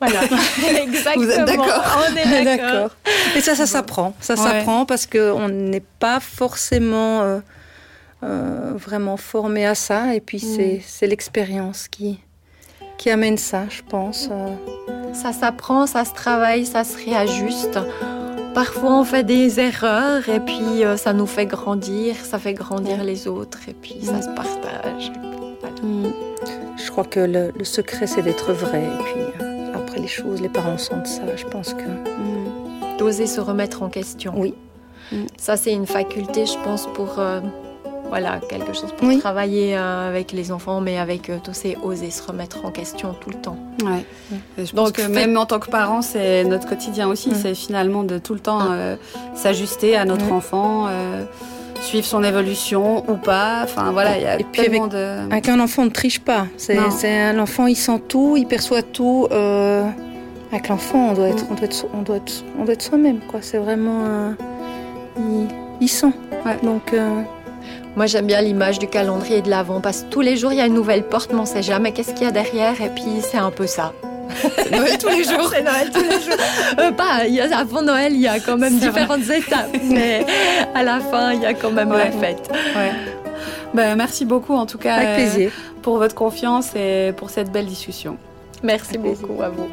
[SPEAKER 3] Voilà, exactement.
[SPEAKER 1] Vous êtes d'accord
[SPEAKER 3] On est d'accord.
[SPEAKER 2] Et ça, ça s'apprend. Ça s'apprend parce qu'on n'est pas forcément euh, euh, vraiment formé à ça. Et puis,
[SPEAKER 1] Mm.
[SPEAKER 2] c'est l'expérience qui, qui amène ça, je pense.
[SPEAKER 3] Ça s'apprend, ça se travaille, ça se réajuste. Parfois, on fait des erreurs et puis euh, ça nous fait grandir, ça fait grandir les autres et puis ça se partage. Voilà.
[SPEAKER 1] Mm.
[SPEAKER 2] Je crois que le, le secret, c'est d'être vrai. Et puis, euh, après les choses, les parents sentent ça. Je pense que.
[SPEAKER 1] Mm.
[SPEAKER 3] D'oser se remettre en question.
[SPEAKER 2] Oui.
[SPEAKER 1] Mm.
[SPEAKER 3] Ça, c'est une faculté, je pense, pour. euh, voilà, quelque chose pour
[SPEAKER 2] Oui.
[SPEAKER 3] travailler euh, avec les enfants, mais avec euh, tous ces oser se remettre en question tout le temps.
[SPEAKER 1] Ouais. Je pense
[SPEAKER 3] Donc,
[SPEAKER 1] que
[SPEAKER 3] faites-
[SPEAKER 1] même en tant que parent, c'est notre quotidien aussi.
[SPEAKER 2] Mm.
[SPEAKER 1] C'est finalement de tout le temps euh, s'ajuster à notre
[SPEAKER 2] Mm.
[SPEAKER 1] enfant, euh, suivre son évolution ou pas. Enfin voilà, il y a
[SPEAKER 2] Et puis
[SPEAKER 1] tellement de.
[SPEAKER 2] Avec un enfant, on ne triche pas. C'est c'est un enfant, il sent tout, il perçoit tout. euh, avec l'enfant, on doit être, on doit être, on doit être, on doit être soi-même. quoi. C'est vraiment, il, il sent.
[SPEAKER 1] Ouais.
[SPEAKER 2] Donc, euh,
[SPEAKER 3] Moi, j'aime bien l'image du calendrier de l'Avent parce que tous les jours, il y a une nouvelle porte, mais on sait jamais qu'est-ce qu'il y a derrière. Et puis, c'est un peu ça.
[SPEAKER 1] Noël tous les jours.
[SPEAKER 3] C'est Noël tous les jours. Euh, y a, avant Noël, il y a quand même différentes étapes, mais à la fin, il y a quand même
[SPEAKER 1] Ouais.
[SPEAKER 3] la fête.
[SPEAKER 1] Ouais. Ben, merci beaucoup en tout cas
[SPEAKER 2] avec
[SPEAKER 1] euh,
[SPEAKER 2] plaisir.
[SPEAKER 1] pour votre confiance et pour cette belle discussion.
[SPEAKER 3] Merci
[SPEAKER 2] Avec plaisir.
[SPEAKER 3] beaucoup à vous.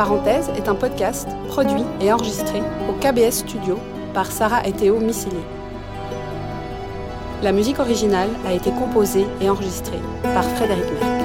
[SPEAKER 1] Parenthèse est un podcast produit et enregistré au KBS Studio par Sarah et Théo Missili. La musique originale a été composée et enregistrée par Frédéric Merck.